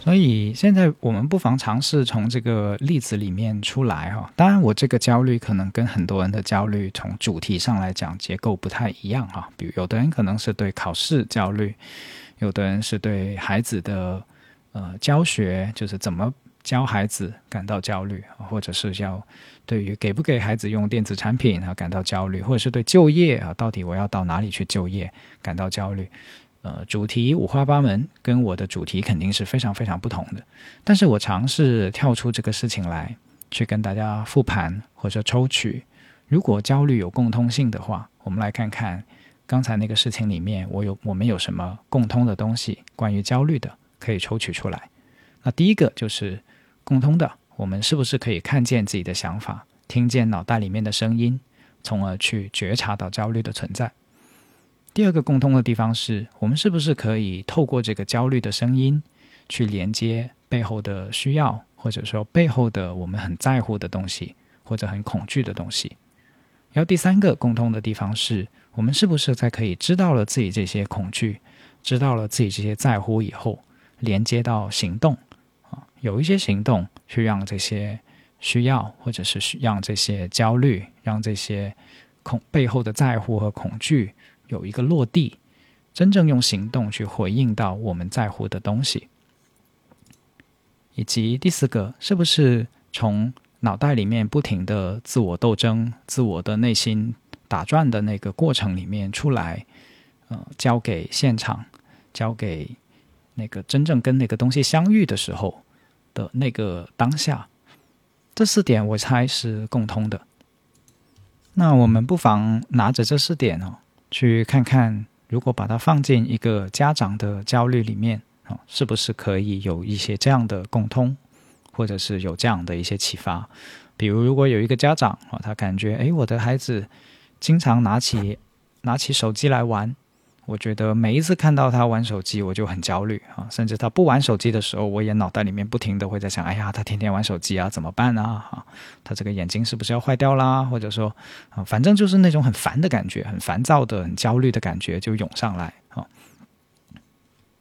[SPEAKER 1] 所以现在我们不妨尝试从这个例子里面出来哈。当然，我这个焦虑可能跟很多人的焦虑从主题上来讲结构不太一样哈。比如，有的人可能是对考试焦虑，有的人是对孩子的呃教学，就是怎么教孩子感到焦虑，或者是要对于给不给孩子用电子产品啊感到焦虑，或者是对就业啊，到底我要到哪里去就业感到焦虑。呃，主题五花八门，跟我的主题肯定是非常非常不同的。但是我尝试跳出这个事情来，去跟大家复盘或者抽取，如果焦虑有共通性的话，我们来看看刚才那个事情里面，我有我们有什么共通的东西，关于焦虑的可以抽取出来。那第一个就是共通的，我们是不是可以看见自己的想法，听见脑袋里面的声音，从而去觉察到焦虑的存在？第二个共通的地方是我们是不是可以透过这个焦虑的声音，去连接背后的需要，或者说背后的我们很在乎的东西，或者很恐惧的东西。然后第三个共通的地方是我们是不是在可以知道了自己这些恐惧，知道了自己这些在乎以后，连接到行动啊，有一些行动去让这些需要，或者是让这些焦虑，让这些恐背后的在乎和恐惧。有一个落地，真正用行动去回应到我们在乎的东西，以及第四个，是不是从脑袋里面不停的自我斗争、自我的内心打转的那个过程里面出来，呃，交给现场，交给那个真正跟那个东西相遇的时候的那个当下，这四点我猜是共通的。那我们不妨拿着这四点哦。去看看，如果把它放进一个家长的焦虑里面啊，是不是可以有一些这样的共通，或者是有这样的一些启发？比如，如果有一个家长啊，他感觉哎，我的孩子经常拿起拿起手机来玩。我觉得每一次看到他玩手机，我就很焦虑啊！甚至他不玩手机的时候，我也脑袋里面不停的会在想：哎呀，他天天玩手机啊，怎么办啊？哈，他这个眼睛是不是要坏掉啦？或者说啊，反正就是那种很烦的感觉，很烦躁的、很焦虑的感觉就涌上来啊。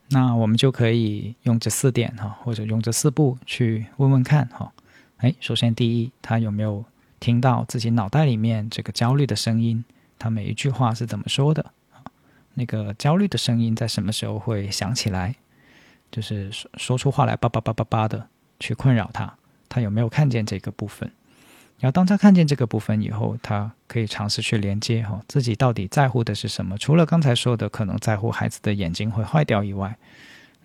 [SPEAKER 1] 那我们就可以用这四点哈，或者用这四步去问问看哈。哎，首先第一，他有没有听到自己脑袋里面这个焦虑的声音？他每一句话是怎么说的？那个焦虑的声音在什么时候会响起来？就是说说出话来叭叭叭叭叭的去困扰他，他有没有看见这个部分？然后当他看见这个部分以后，他可以尝试去连接哈，自己到底在乎的是什么？除了刚才说的可能在乎孩子的眼睛会坏掉以外，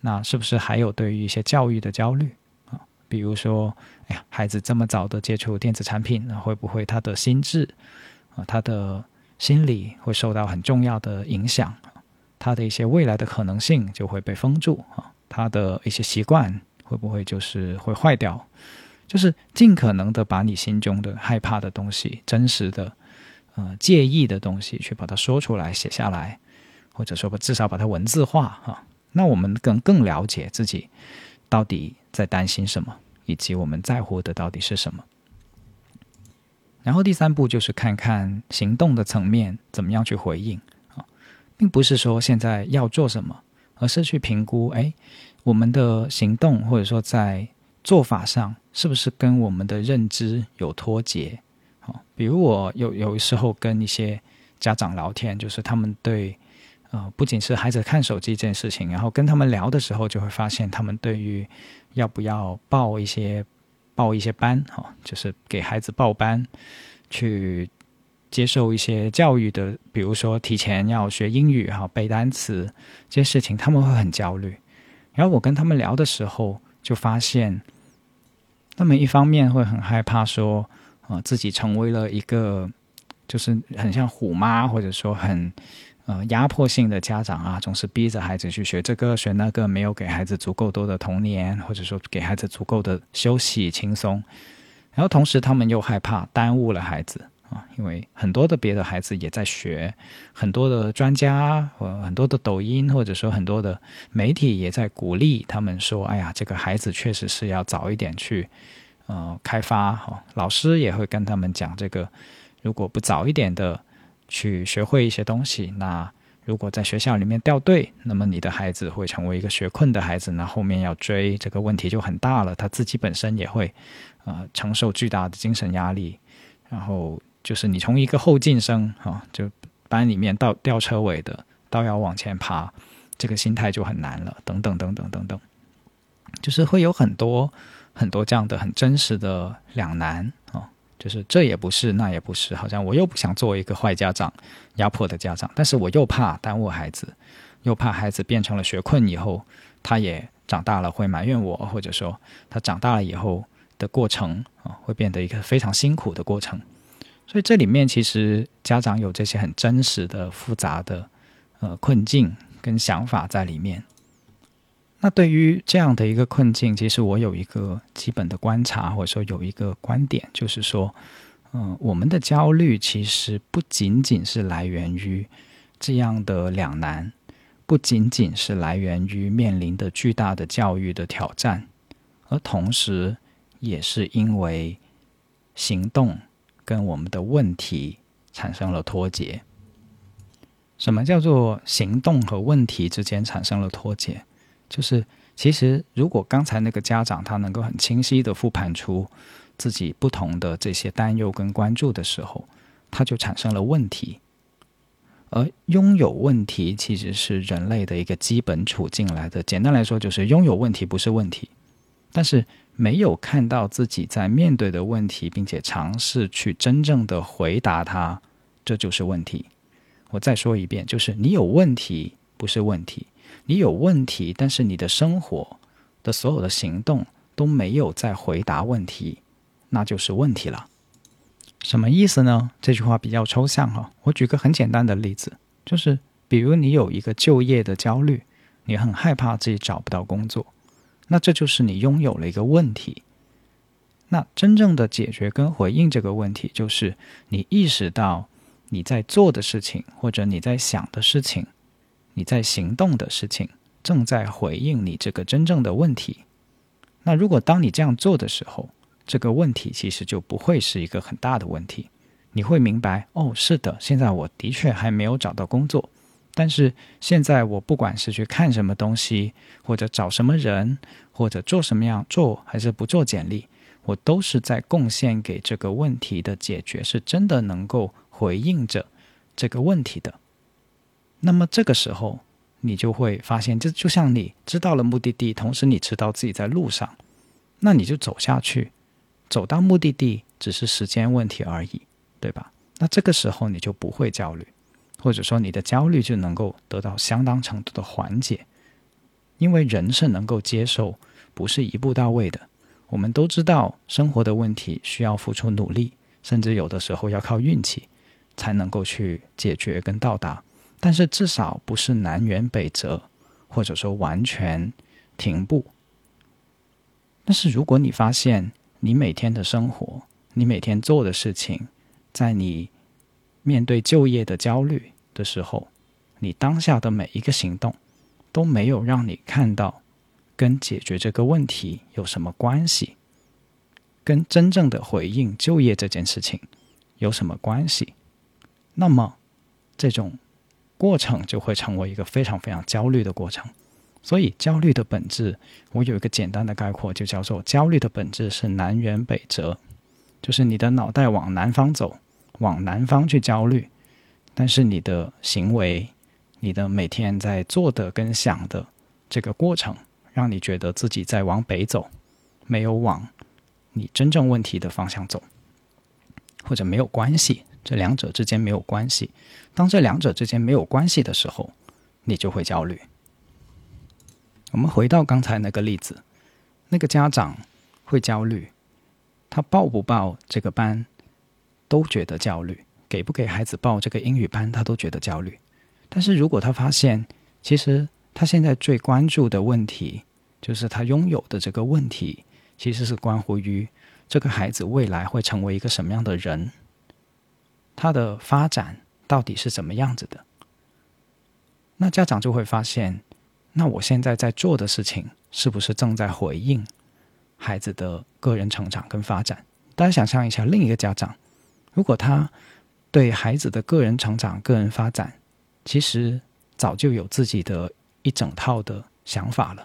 [SPEAKER 1] 那是不是还有对于一些教育的焦虑啊？比如说，哎呀，孩子这么早的接触电子产品，那会不会他的心智啊，他的？心理会受到很重要的影响，他的一些未来的可能性就会被封住啊，他的一些习惯会不会就是会坏掉？就是尽可能的把你心中的害怕的东西、真实的、呃介意的东西，去把它说出来、写下来，或者说至少把它文字化哈。那我们更更了解自己到底在担心什么，以及我们在乎的到底是什么。然后第三步就是看看行动的层面怎么样去回应啊，并不是说现在要做什么，而是去评估，哎，我们的行动或者说在做法上是不是跟我们的认知有脱节？啊，比如我有有时候跟一些家长聊天，就是他们对呃不仅是孩子看手机这件事情，然后跟他们聊的时候，就会发现他们对于要不要报一些。报一些班，哈，就是给孩子报班，去接受一些教育的，比如说提前要学英语，哈，背单词这些事情，他们会很焦虑。然后我跟他们聊的时候，就发现，他们一方面会很害怕说，啊，自己成为了一个，就是很像虎妈，或者说很。呃，压迫性的家长啊，总是逼着孩子去学这个学那个，没有给孩子足够多的童年，或者说给孩子足够的休息轻松。然后同时，他们又害怕耽误了孩子啊，因为很多的别的孩子也在学，很多的专家或很多的抖音或者说很多的媒体也在鼓励他们说：“哎呀，这个孩子确实是要早一点去呃开发。”哈，老师也会跟他们讲这个，如果不早一点的去学会一些东西，那如果在学校里面掉队，那么你的孩子会成为一个学困的孩子，那后面要追这个问题就很大了。他自己本身也会呃承受巨大的精神压力，然后。就是你从一个后进生哈，就班里面到吊车尾的，到要往前爬，这个心态就很难了。等等等等等等，就是会有很多很多这样的很真实的两难。就是这也不是，那也不是，好像我又不想做一个坏家长、压迫的家长，但是我又怕耽误孩子，又怕孩子变成了学困以后，他也长大了会埋怨我，或者说他长大了以后的过程啊，会变得一个非常辛苦的过程。所以这里面其实家长有这些很真实的、复杂的呃困境跟想法在里面。那对于这样的一个困境，其实我有一个基本的观察，或者说有一个观点，就是说，嗯，我们的焦虑其实不仅仅是来源于这样的两难，不仅仅是来源于面临的巨大的教育的挑战，而同时也是因为行动。跟我们的问题产生了脱节。什么叫做行动和问题之间产生了脱节？就是其实如果刚才那个家长他能够很清晰的复盘出自己不同的这些担忧跟关注的时候，他就产生了问题。而拥有问题其实是人类的一个基本处境来的。简单来说，就是拥有问题不是问题，但是。没有看到自己在面对的问题，并且尝试去真正的回答它，这就是问题。我再说一遍，就是你有问题不是问题，你有问题，但是你的生活的所有的行动都没有在回答问题，那就是问题了。什么意思呢？这句话比较抽象哈。我举个很简单的例子，就是比如你有一个就业的焦虑，你很害怕自己找不到工作。那这就是你拥有了一个问题。那真正的解决跟回应这个问题，就是你意识到你在做的事情，或者你在想的事情，你在行动的事情，正在回应你这个真正的问题。那如果当你这样做的时候，这个问题其实就不会是一个很大的问题。你会明白，哦，是的，现在我的确还没有找到工作。但是现在我不管是去看什么东西，或者找什么人，或者做什么样做还是不做简历，我都是在贡献给这个问题的解决，是真的能够回应着这个问题的。那么这个时候，你就会发现，这就像你知道了目的地，同时你知道自己在路上，那你就走下去，走到目的地只是时间问题而已，对吧？那这个时候你就不会焦虑。或者说，你的焦虑就能够得到相当程度的缓解，因为人是能够接受不是一步到位的。我们都知道，生活的问题需要付出努力，甚至有的时候要靠运气才能够去解决跟到达。但是至少不是南辕北辙，或者说完全停步。但是如果你发现你每天的生活，你每天做的事情，在你。面对就业的焦虑的时候，你当下的每一个行动都没有让你看到跟解决这个问题有什么关系，跟真正的回应就业这件事情有什么关系？那么这种过程就会成为一个非常非常焦虑的过程。所以，焦虑的本质，我有一个简单的概括，就叫做焦虑的本质是南辕北辙，就是你的脑袋往南方走。往南方去焦虑，但是你的行为、你的每天在做的跟想的这个过程，让你觉得自己在往北走，没有往你真正问题的方向走，或者没有关系，这两者之间没有关系。当这两者之间没有关系的时候，你就会焦虑。我们回到刚才那个例子，那个家长会焦虑，他报不报这个班？都觉得焦虑，给不给孩子报这个英语班，他都觉得焦虑。但是如果他发现，其实他现在最关注的问题，就是他拥有的这个问题，其实是关乎于这个孩子未来会成为一个什么样的人，他的发展到底是怎么样子的？那家长就会发现，那我现在在做的事情是不是正在回应孩子的个人成长跟发展？大家想象一下，另一个家长，如果他对孩子的个人成长、个人发展，其实早就有自己的一整套的想法了，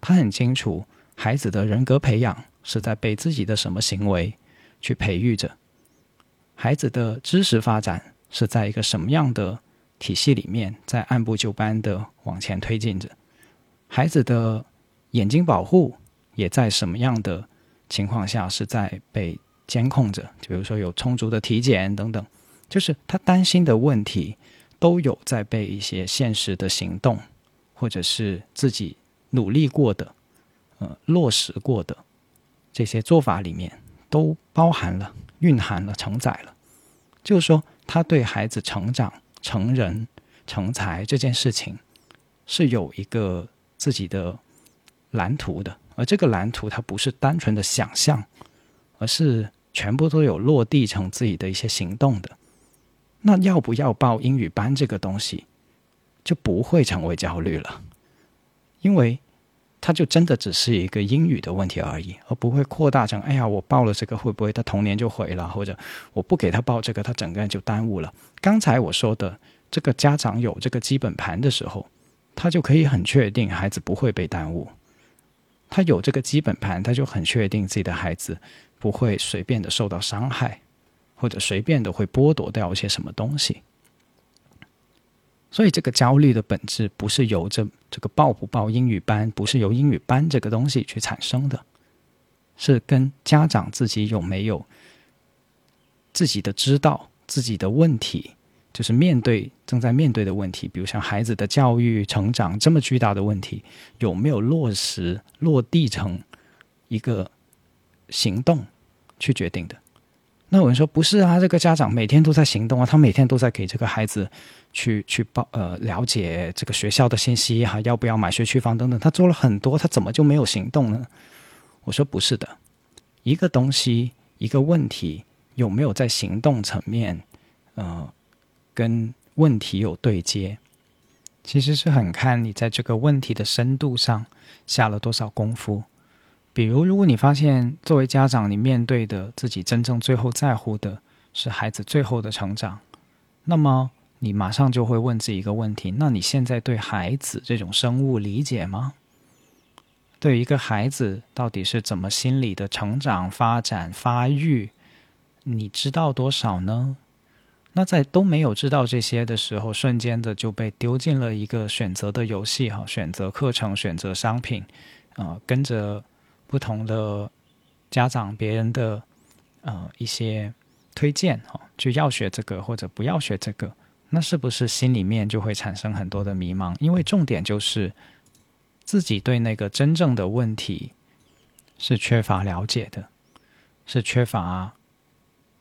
[SPEAKER 1] 他很清楚孩子的人格培养是在被自己的什么行为去培育着，孩子的知识发展是在一个什么样的。体系里面在按部就班的往前推进着，孩子的眼睛保护也在什么样的情况下是在被监控着？就比如说有充足的体检等等，就是他担心的问题都有在被一些现实的行动，或者是自己努力过的、呃落实过的这些做法里面都包含了、蕴含了、承载了。就是说，他对孩子成长。成人成才这件事情是有一个自己的蓝图的，而这个蓝图它不是单纯的想象，而是全部都有落地成自己的一些行动的。那要不要报英语班这个东西，就不会成为焦虑了，因为它就真的只是一个英语的问题而已，而不会扩大成哎呀，我报了这个会不会他童年就毁了，或者我不给他报这个，他整个人就耽误了。刚才我说的这个家长有这个基本盘的时候，他就可以很确定孩子不会被耽误。他有这个基本盘，他就很确定自己的孩子不会随便的受到伤害，或者随便的会剥夺掉一些什么东西。所以，这个焦虑的本质不是由这这个报不报英语班，不是由英语班这个东西去产生的，是跟家长自己有没有自己的知道。自己的问题，就是面对正在面对的问题，比如像孩子的教育、成长这么巨大的问题，有没有落实落地成一个行动去决定的？那有人说不是啊，这个家长每天都在行动啊，他每天都在给这个孩子去去报呃了解这个学校的信息哈，要不要买学区房等等，他做了很多，他怎么就没有行动呢？我说不是的，一个东西一个问题。有没有在行动层面，呃，跟问题有对接？其实是很看你在这个问题的深度上下了多少功夫。比如，如果你发现作为家长，你面对的自己真正最后在乎的是孩子最后的成长，那么你马上就会问自己一个问题：那你现在对孩子这种生物理解吗？对一个孩子到底是怎么心理的成长、发展、发育？你知道多少呢？那在都没有知道这些的时候，瞬间的就被丢进了一个选择的游戏哈，选择课程，选择商品，啊，跟着不同的家长、别人的呃一些推荐哈，就要学这个或者不要学这个，那是不是心里面就会产生很多的迷茫？因为重点就是自己对那个真正的问题是缺乏了解的，是缺乏。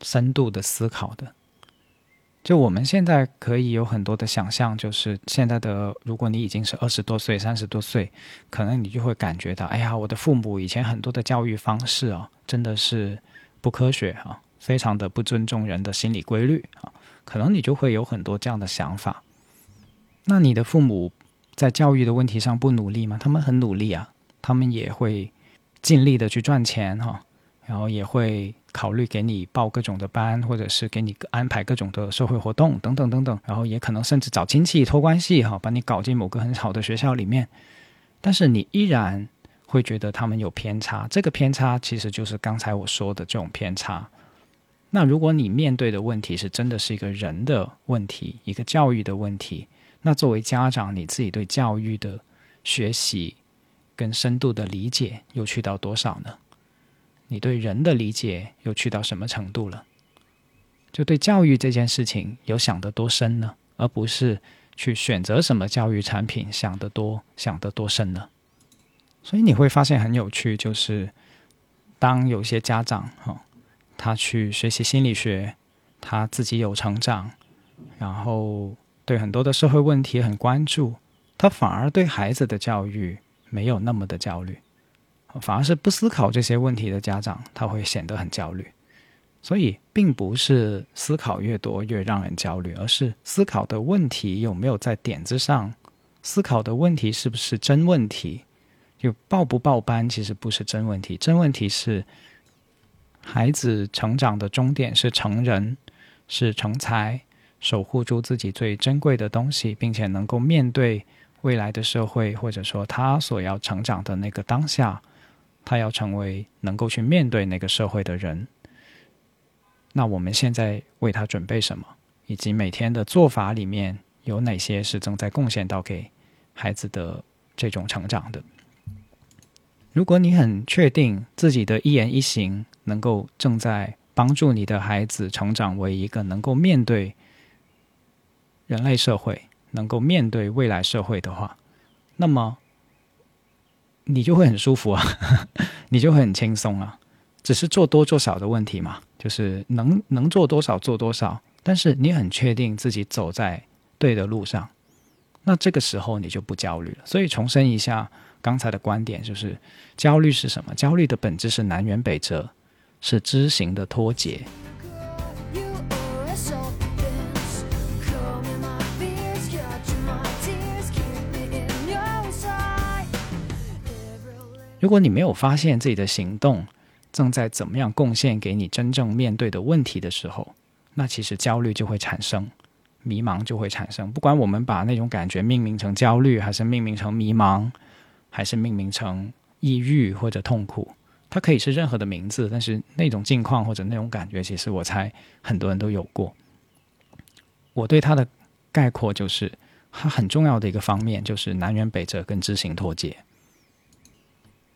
[SPEAKER 1] 深度的思考的，就我们现在可以有很多的想象，就是现在的，如果你已经是二十多岁、三十多岁，可能你就会感觉到，哎呀，我的父母以前很多的教育方式啊，真的是不科学啊，非常的不尊重人的心理规律啊，可能你就会有很多这样的想法。那你的父母在教育的问题上不努力吗？他们很努力啊，他们也会尽力的去赚钱哈，然后也会。考虑给你报各种的班，或者是给你安排各种的社会活动等等等等，然后也可能甚至找亲戚托关系哈，把你搞进某个很好的学校里面。但是你依然会觉得他们有偏差，这个偏差其实就是刚才我说的这种偏差。那如果你面对的问题是真的是一个人的问题，一个教育的问题，那作为家长，你自己对教育的学习跟深度的理解又去到多少呢？你对人的理解又去到什么程度了？就对教育这件事情有想得多深呢？而不是去选择什么教育产品想得多想得多深呢？所以你会发现很有趣，就是当有些家长哈，他去学习心理学，他自己有成长，然后对很多的社会问题很关注，他反而对孩子的教育没有那么的焦虑。反而是不思考这些问题的家长，他会显得很焦虑。所以，并不是思考越多越让人焦虑，而是思考的问题有没有在点子上，思考的问题是不是真问题。就报不报班其实不是真问题，真问题是孩子成长的终点是成人，是成才，守护住自己最珍贵的东西，并且能够面对未来的社会，或者说他所要成长的那个当下，他要成为能够去面对那个社会的人。那我们现在为他准备什么，以及每天的做法里面有哪些是正在贡献到给孩子的这种成长的？如果你很确定自己的一言一行能够正在帮助你的孩子成长为一个能够面对人类社会、能够面对未来社会的话，那么你就会很舒服啊，你就会很轻松啊。只是做多做少的问题嘛，就是能能做多少做多少。但是你很确定自己走在对的路上，那这个时候你就不焦虑了。所以重申一下。刚才的观点就是，焦虑是什么？焦虑的本质是南辕北辙，是知行的脱节。如果你没有发现自己的行动正在怎么样贡献给你真正面对的问题的时候，那其实焦虑就会产生，迷茫就会产生。不管我们把那种感觉命名成焦虑，还是命名成迷茫。还是命名成抑郁或者痛苦，它可以是任何的名字，但是那种境况或者那种感觉，其实我猜很多人都有过。我对它的概括就是，它很重要的一个方面就是南辕北辙跟知行脱节。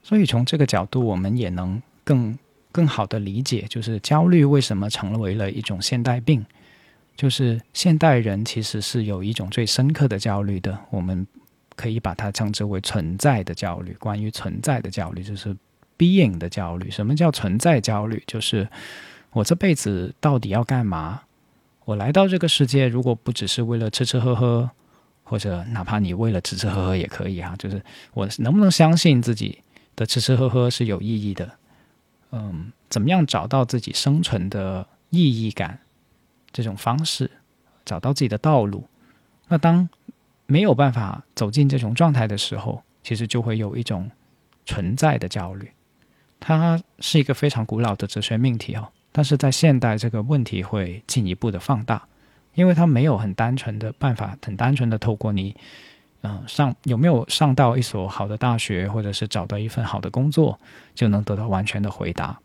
[SPEAKER 1] 所以从这个角度，我们也能更更好的理解，就是焦虑为什么成为了一种现代病，就是现代人其实是有一种最深刻的焦虑的，我们。可以把它称之为存在的焦虑。关于存在的焦虑，就是 being 的焦虑。什么叫存在焦虑？就是我这辈子到底要干嘛？我来到这个世界，如果不只是为了吃吃喝喝，或者哪怕你为了吃吃喝喝也可以啊。就是我能不能相信自己的吃吃喝喝是有意义的？嗯，怎么样找到自己生存的意义感？这种方式，找到自己的道路。那当没有办法走进这种状态的时候，其实就会有一种存在的焦虑。它是一个非常古老的哲学命题哦，但是在现代这个问题会进一步的放大，因为它没有很单纯的办法，很单纯的透过你，嗯，上有没有上到一所好的大学，或者是找到一份好的工作，就能得到完全的回答。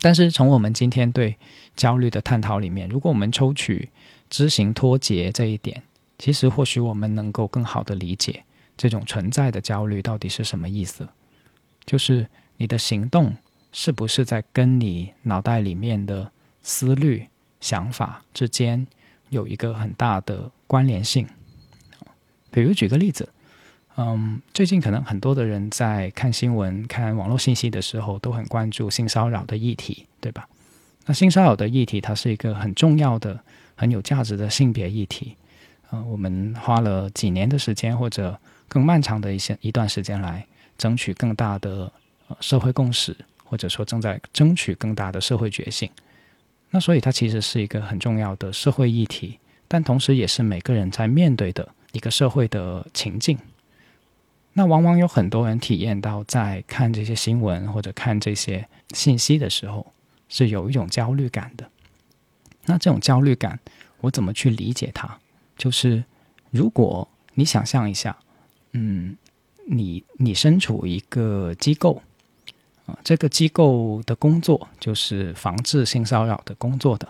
[SPEAKER 1] 但是从我们今天对焦虑的探讨里面，如果我们抽取知行脱节这一点。其实，或许我们能够更好的理解这种存在的焦虑到底是什么意思。就是你的行动是不是在跟你脑袋里面的思虑、想法之间有一个很大的关联性？比如举个例子，嗯，最近可能很多的人在看新闻、看网络信息的时候，都很关注性骚扰的议题，对吧？那性骚扰的议题，它是一个很重要的、很有价值的性别议题。呃，我们花了几年的时间，或者更漫长的一些一段时间来争取更大的呃社会共识，或者说正在争取更大的社会觉醒。那所以它其实是一个很重要的社会议题，但同时也是每个人在面对的一个社会的情境。那往往有很多人体验到，在看这些新闻或者看这些信息的时候，是有一种焦虑感的。那这种焦虑感，我怎么去理解它？就是，如果你想象一下，嗯，你你身处一个机构，啊，这个机构的工作就是防治性骚扰的工作的，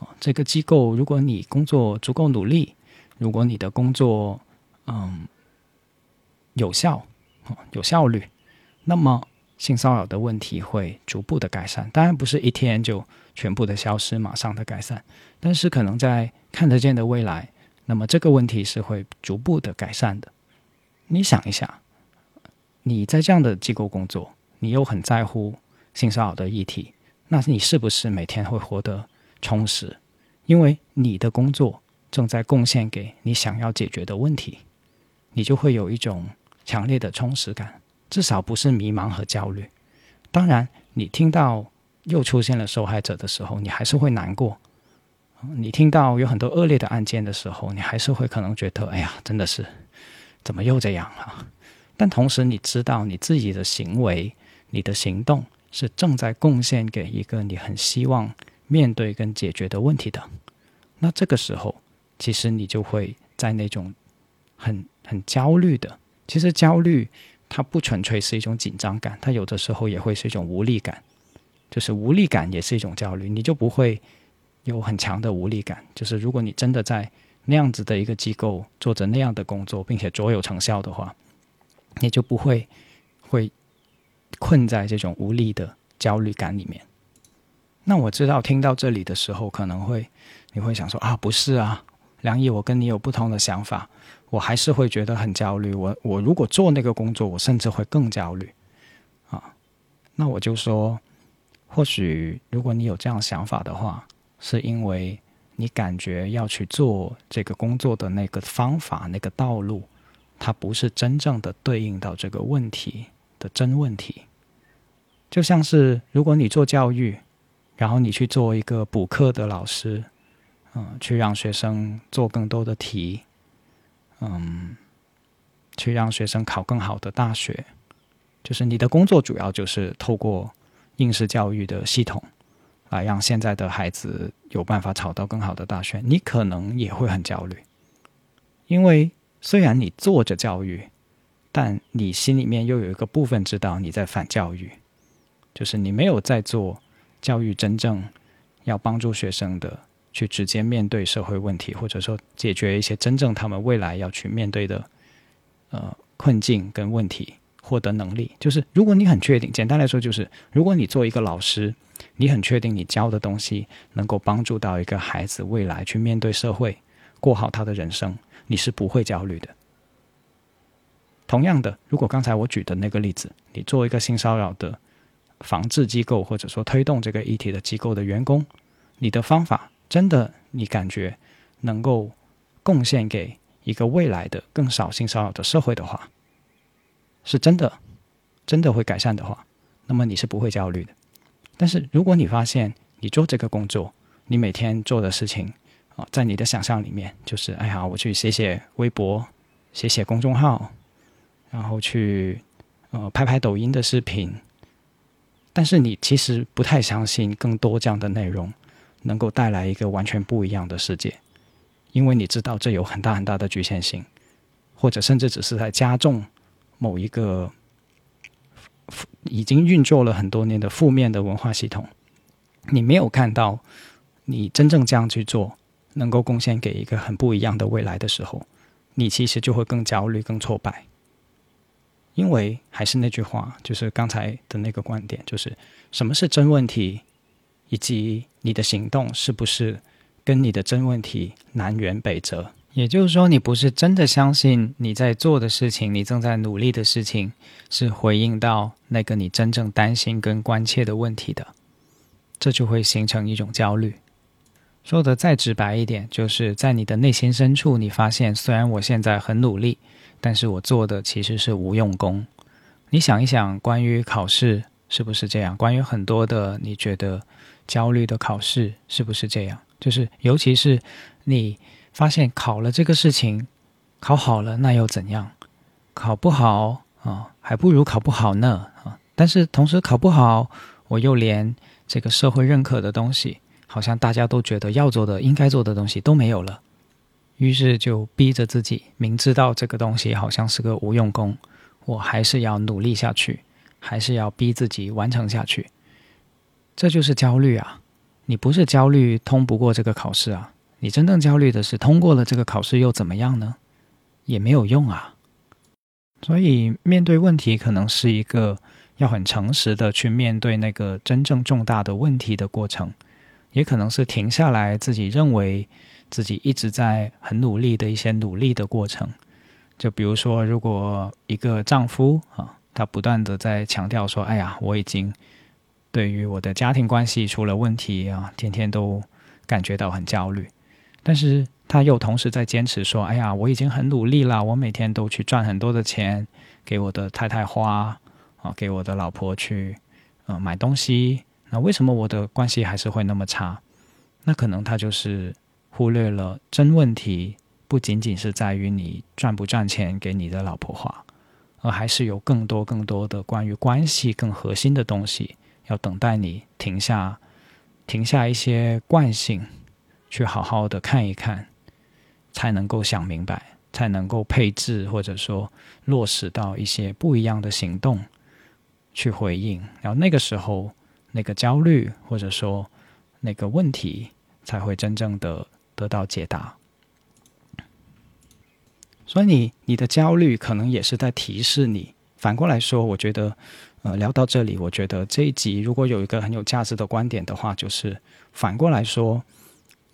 [SPEAKER 1] 啊，这个机构如果你工作足够努力，如果你的工作嗯有效，啊有效率，那么性骚扰的问题会逐步的改善。当然不是一天就全部的消失，马上的改善，但是可能在看得见的未来。那么这个问题是会逐步的改善的。你想一下，你在这样的机构工作，你又很在乎性骚扰的议题，那你是不是每天会活得充实？因为你的工作正在贡献给你想要解决的问题，你就会有一种强烈的充实感，至少不是迷茫和焦虑。当然，你听到又出现了受害者的时候，你还是会难过。你听到有很多恶劣的案件的时候，你还是会可能觉得，哎呀，真的是怎么又这样啊？但同时，你知道你自己的行为、你的行动是正在贡献给一个你很希望面对跟解决的问题的。那这个时候，其实你就会在那种很很焦虑的。其实焦虑它不纯粹是一种紧张感，它有的时候也会是一种无力感。就是无力感也是一种焦虑，你就不会有很强的无力感。就是如果你真的在那样子的一个机构做着那样的工作，并且卓有成效的话，你就不会会困在这种无力的焦虑感里面。那我知道听到这里的时候，可能会你会想说啊，不是啊，梁毅，我跟你有不同的想法，我还是会觉得很焦虑。我我如果做那个工作，我甚至会更焦虑啊。那我就说。或许，如果你有这样想法的话，是因为你感觉要去做这个工作的那个方法、那个道路，它不是真正的对应到这个问题的真问题。就像是如果你做教育，然后你去做一个补课的老师，嗯，去让学生做更多的题，嗯，去让学生考更好的大学，就是你的工作主要就是透过。应试教育的系统，来让现在的孩子有办法考到更好的大学，你可能也会很焦虑，因为虽然你做着教育，但你心里面又有一个部分知道你在反教育，就是你没有在做教育真正要帮助学生的，去直接面对社会问题，或者说解决一些真正他们未来要去面对的呃困境跟问题。获得能力，就是如果你很确定，简单来说就是，如果你做一个老师，你很确定你教的东西能够帮助到一个孩子未来去面对社会，过好他的人生，你是不会焦虑的。同样的，如果刚才我举的那个例子，你做一个性骚扰的防治机构，或者说推动这个议题的机构的员工，你的方法真的你感觉能够贡献给一个未来的更少性骚扰的社会的话。是真的，真的会改善的话，那么你是不会焦虑的。但是如果你发现你做这个工作，你每天做的事情啊，在你的想象里面就是，哎呀，我去写写微博，写写公众号，然后去呃拍拍抖音的视频，但是你其实不太相信更多这样的内容能够带来一个完全不一样的世界，因为你知道这有很大很大的局限性，或者甚至只是在加重。某一个已经运作了很多年的负面的文化系统，你没有看到你真正这样去做能够贡献给一个很不一样的未来的时候，你其实就会更焦虑、更挫败。因为还是那句话，就是刚才的那个观点，就是什么是真问题，以及你的行动是不是跟你的真问题南辕北辙。也就是说，你不是真的相信你在做的事情，你正在努力的事情是回应到那个你真正担心跟关切的问题的，这就会形成一种焦虑。说的再直白一点，就是在你的内心深处，你发现虽然我现在很努力，但是我做的其实是无用功。你想一想，关于考试是不是这样？关于很多的你觉得焦虑的考试是不是这样？就是尤其是你。发现考了这个事情，考好了那又怎样？考不好啊，还不如考不好呢啊！但是同时考不好，我又连这个社会认可的东西，好像大家都觉得要做的、应该做的东西都没有了。于是就逼着自己，明知道这个东西好像是个无用功，我还是要努力下去，还是要逼自己完成下去。这就是焦虑啊！你不是焦虑通不过这个考试啊？你真正焦虑的是，通过了这个考试又怎么样呢？也没有用啊。所以面对问题，可能是一个要很诚实的去面对那个真正重大的问题的过程，也可能是停下来自己认为自己一直在很努力的一些努力的过程。就比如说，如果一个丈夫啊，他不断的在强调说：“哎呀，我已经对于我的家庭关系出了问题啊，天天都感觉到很焦虑。”但是他又同时在坚持说：“哎呀，我已经很努力了，我每天都去赚很多的钱，给我的太太花啊，给我的老婆去呃买东西，那为什么我的关系还是会那么差？那可能他就是忽略了真问题，不仅仅是在于你赚不赚钱给你的老婆花，而还是有更多更多的关于关系更核心的东西，要等待你停下，停下一些惯性，去好好的看一看，才能够想明白，才能够配置或者说落实到一些不一样的行动去回应，然后那个时候。那个焦虑，或者说那个问题，才会真正的得到解答。所以，你你的焦虑可能也是在提示你。反过来说，我觉得，呃，聊到这里，我觉得这一集如果有一个很有价值的观点的话，就是反过来说，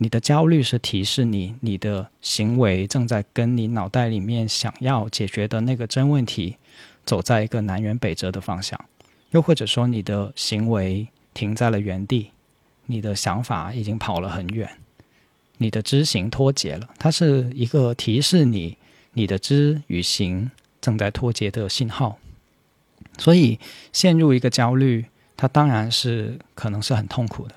[SPEAKER 1] 你的焦虑是提示你，你的行为正在跟你脑袋里面想要解决的那个真问题，走在一个南辕北辙的方向。又或者说，你的行为停在了原地，你的想法已经跑了很远，你的知行脱节了。它是一个提示你，你的知与行正在脱节的信号。所以，陷入一个焦虑，它当然是可能是很痛苦的，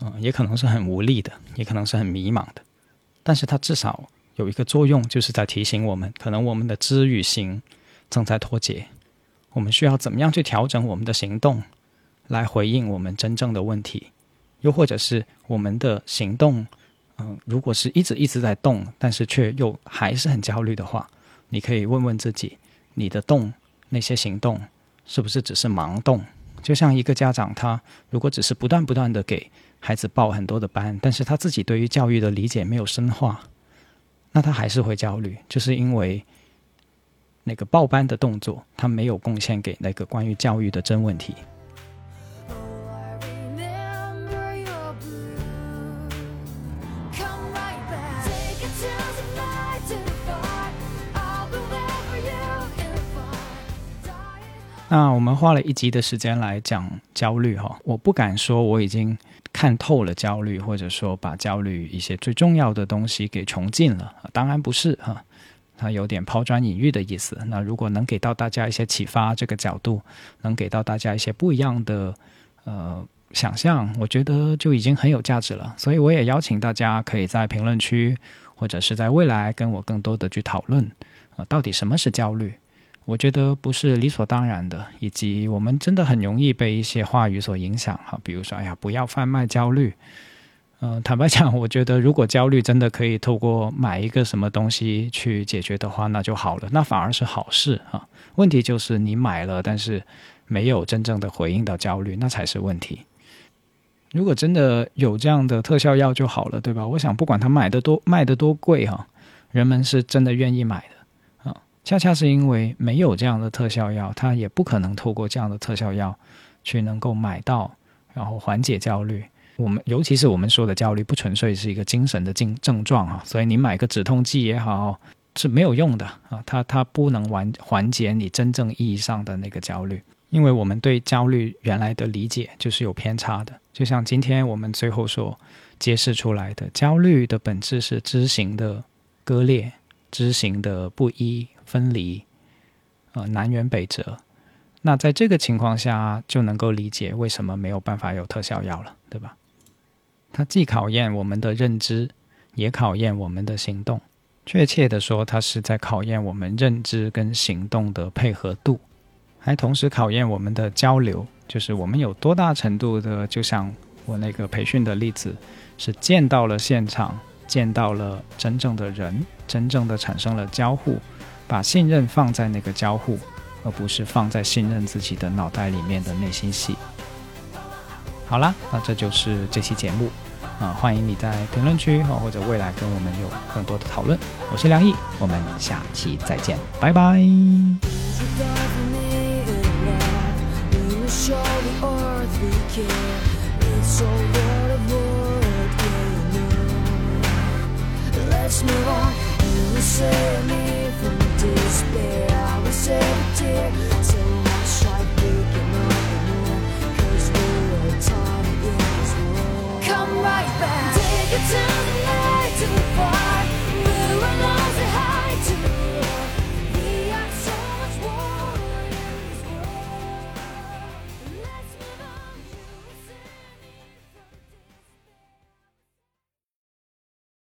[SPEAKER 1] 嗯，也可能是很无力的，也可能是很迷茫的。但是，它至少有一个作用，就是在提醒我们，可能我们的知与行正在脱节。我们需要怎么样去调整我们的行动，来回应我们真正的问题？又或者是我们的行动，嗯，如果是一直一直在动，但是却又还是很焦虑的话，你可以问问自己：你的动那些行动是不是只是盲动？就像一个家长，他如果只是不断不断的给孩子报很多的班，但是他自己对于教育的理解没有深化，那他还是会焦虑，就是因为。那个报班的动作，他没有贡献给那个关于教育的真问题。那我们花了一集的时间来讲焦虑哈，我不敢说我已经看透了焦虑，或者说把焦虑一些最重要的东西给穷尽了，当然不是哈。它有点抛砖引玉的意思。那如果能给到大家一些启发，这个角度能给到大家一些不一样的呃想象，我觉得就已经很有价值了。所以我也邀请大家可以在评论区或者是在未来跟我更多的去讨论啊，到底什么是焦虑？我觉得不是理所当然的，以及我们真的很容易被一些话语所影响哈，比如说哎呀，不要贩卖焦虑。嗯，坦白讲，我觉得如果焦虑真的可以透过买一个什么东西去解决的话，那就好了，那反而是好事啊。问题就是你买了，但是没有真正的回应到焦虑，那才是问题。如果真的有这样的特效药就好了，对吧？我想不管它买的多卖的多贵哈，人们是真的愿意买的。恰恰是因为没有这样的特效药，它也不可能透过这样的特效药去能够买到，然后缓解焦虑。我们尤其是我们说的焦虑，不纯粹是一个精神的症症状啊，所以你买个止痛剂也好是没有用的啊，它它不能完缓解你真正意义上的那个焦虑，因为我们对焦虑原来的理解就是有偏差的。就像今天我们最后所揭示出来的，焦虑的本质是知行的割裂、知行的不一分离，呃，南辕北辙。那在这个情况下，就能够理解为什么没有办法有特效药了，对吧？它既考验我们的认知，也考验我们的行动。确切的说，它是在考验我们认知跟行动的配合度，还同时考验我们的交流，就是我们有多大程度的，就像我那个培训的例子，是见到了现场，见到了真正的人，真正的产生了交互，把信任放在那个交互，而不是放在信任自己的脑袋里面的内心戏。好啦，那这就是这期节目。啊，欢迎你在评论区哈，或者未来跟我们有更多的讨论。我是梁毅，我们下期再见，拜拜。despair.
[SPEAKER 2] I will a tear, so I. Cause we are tired. Come right back, take it to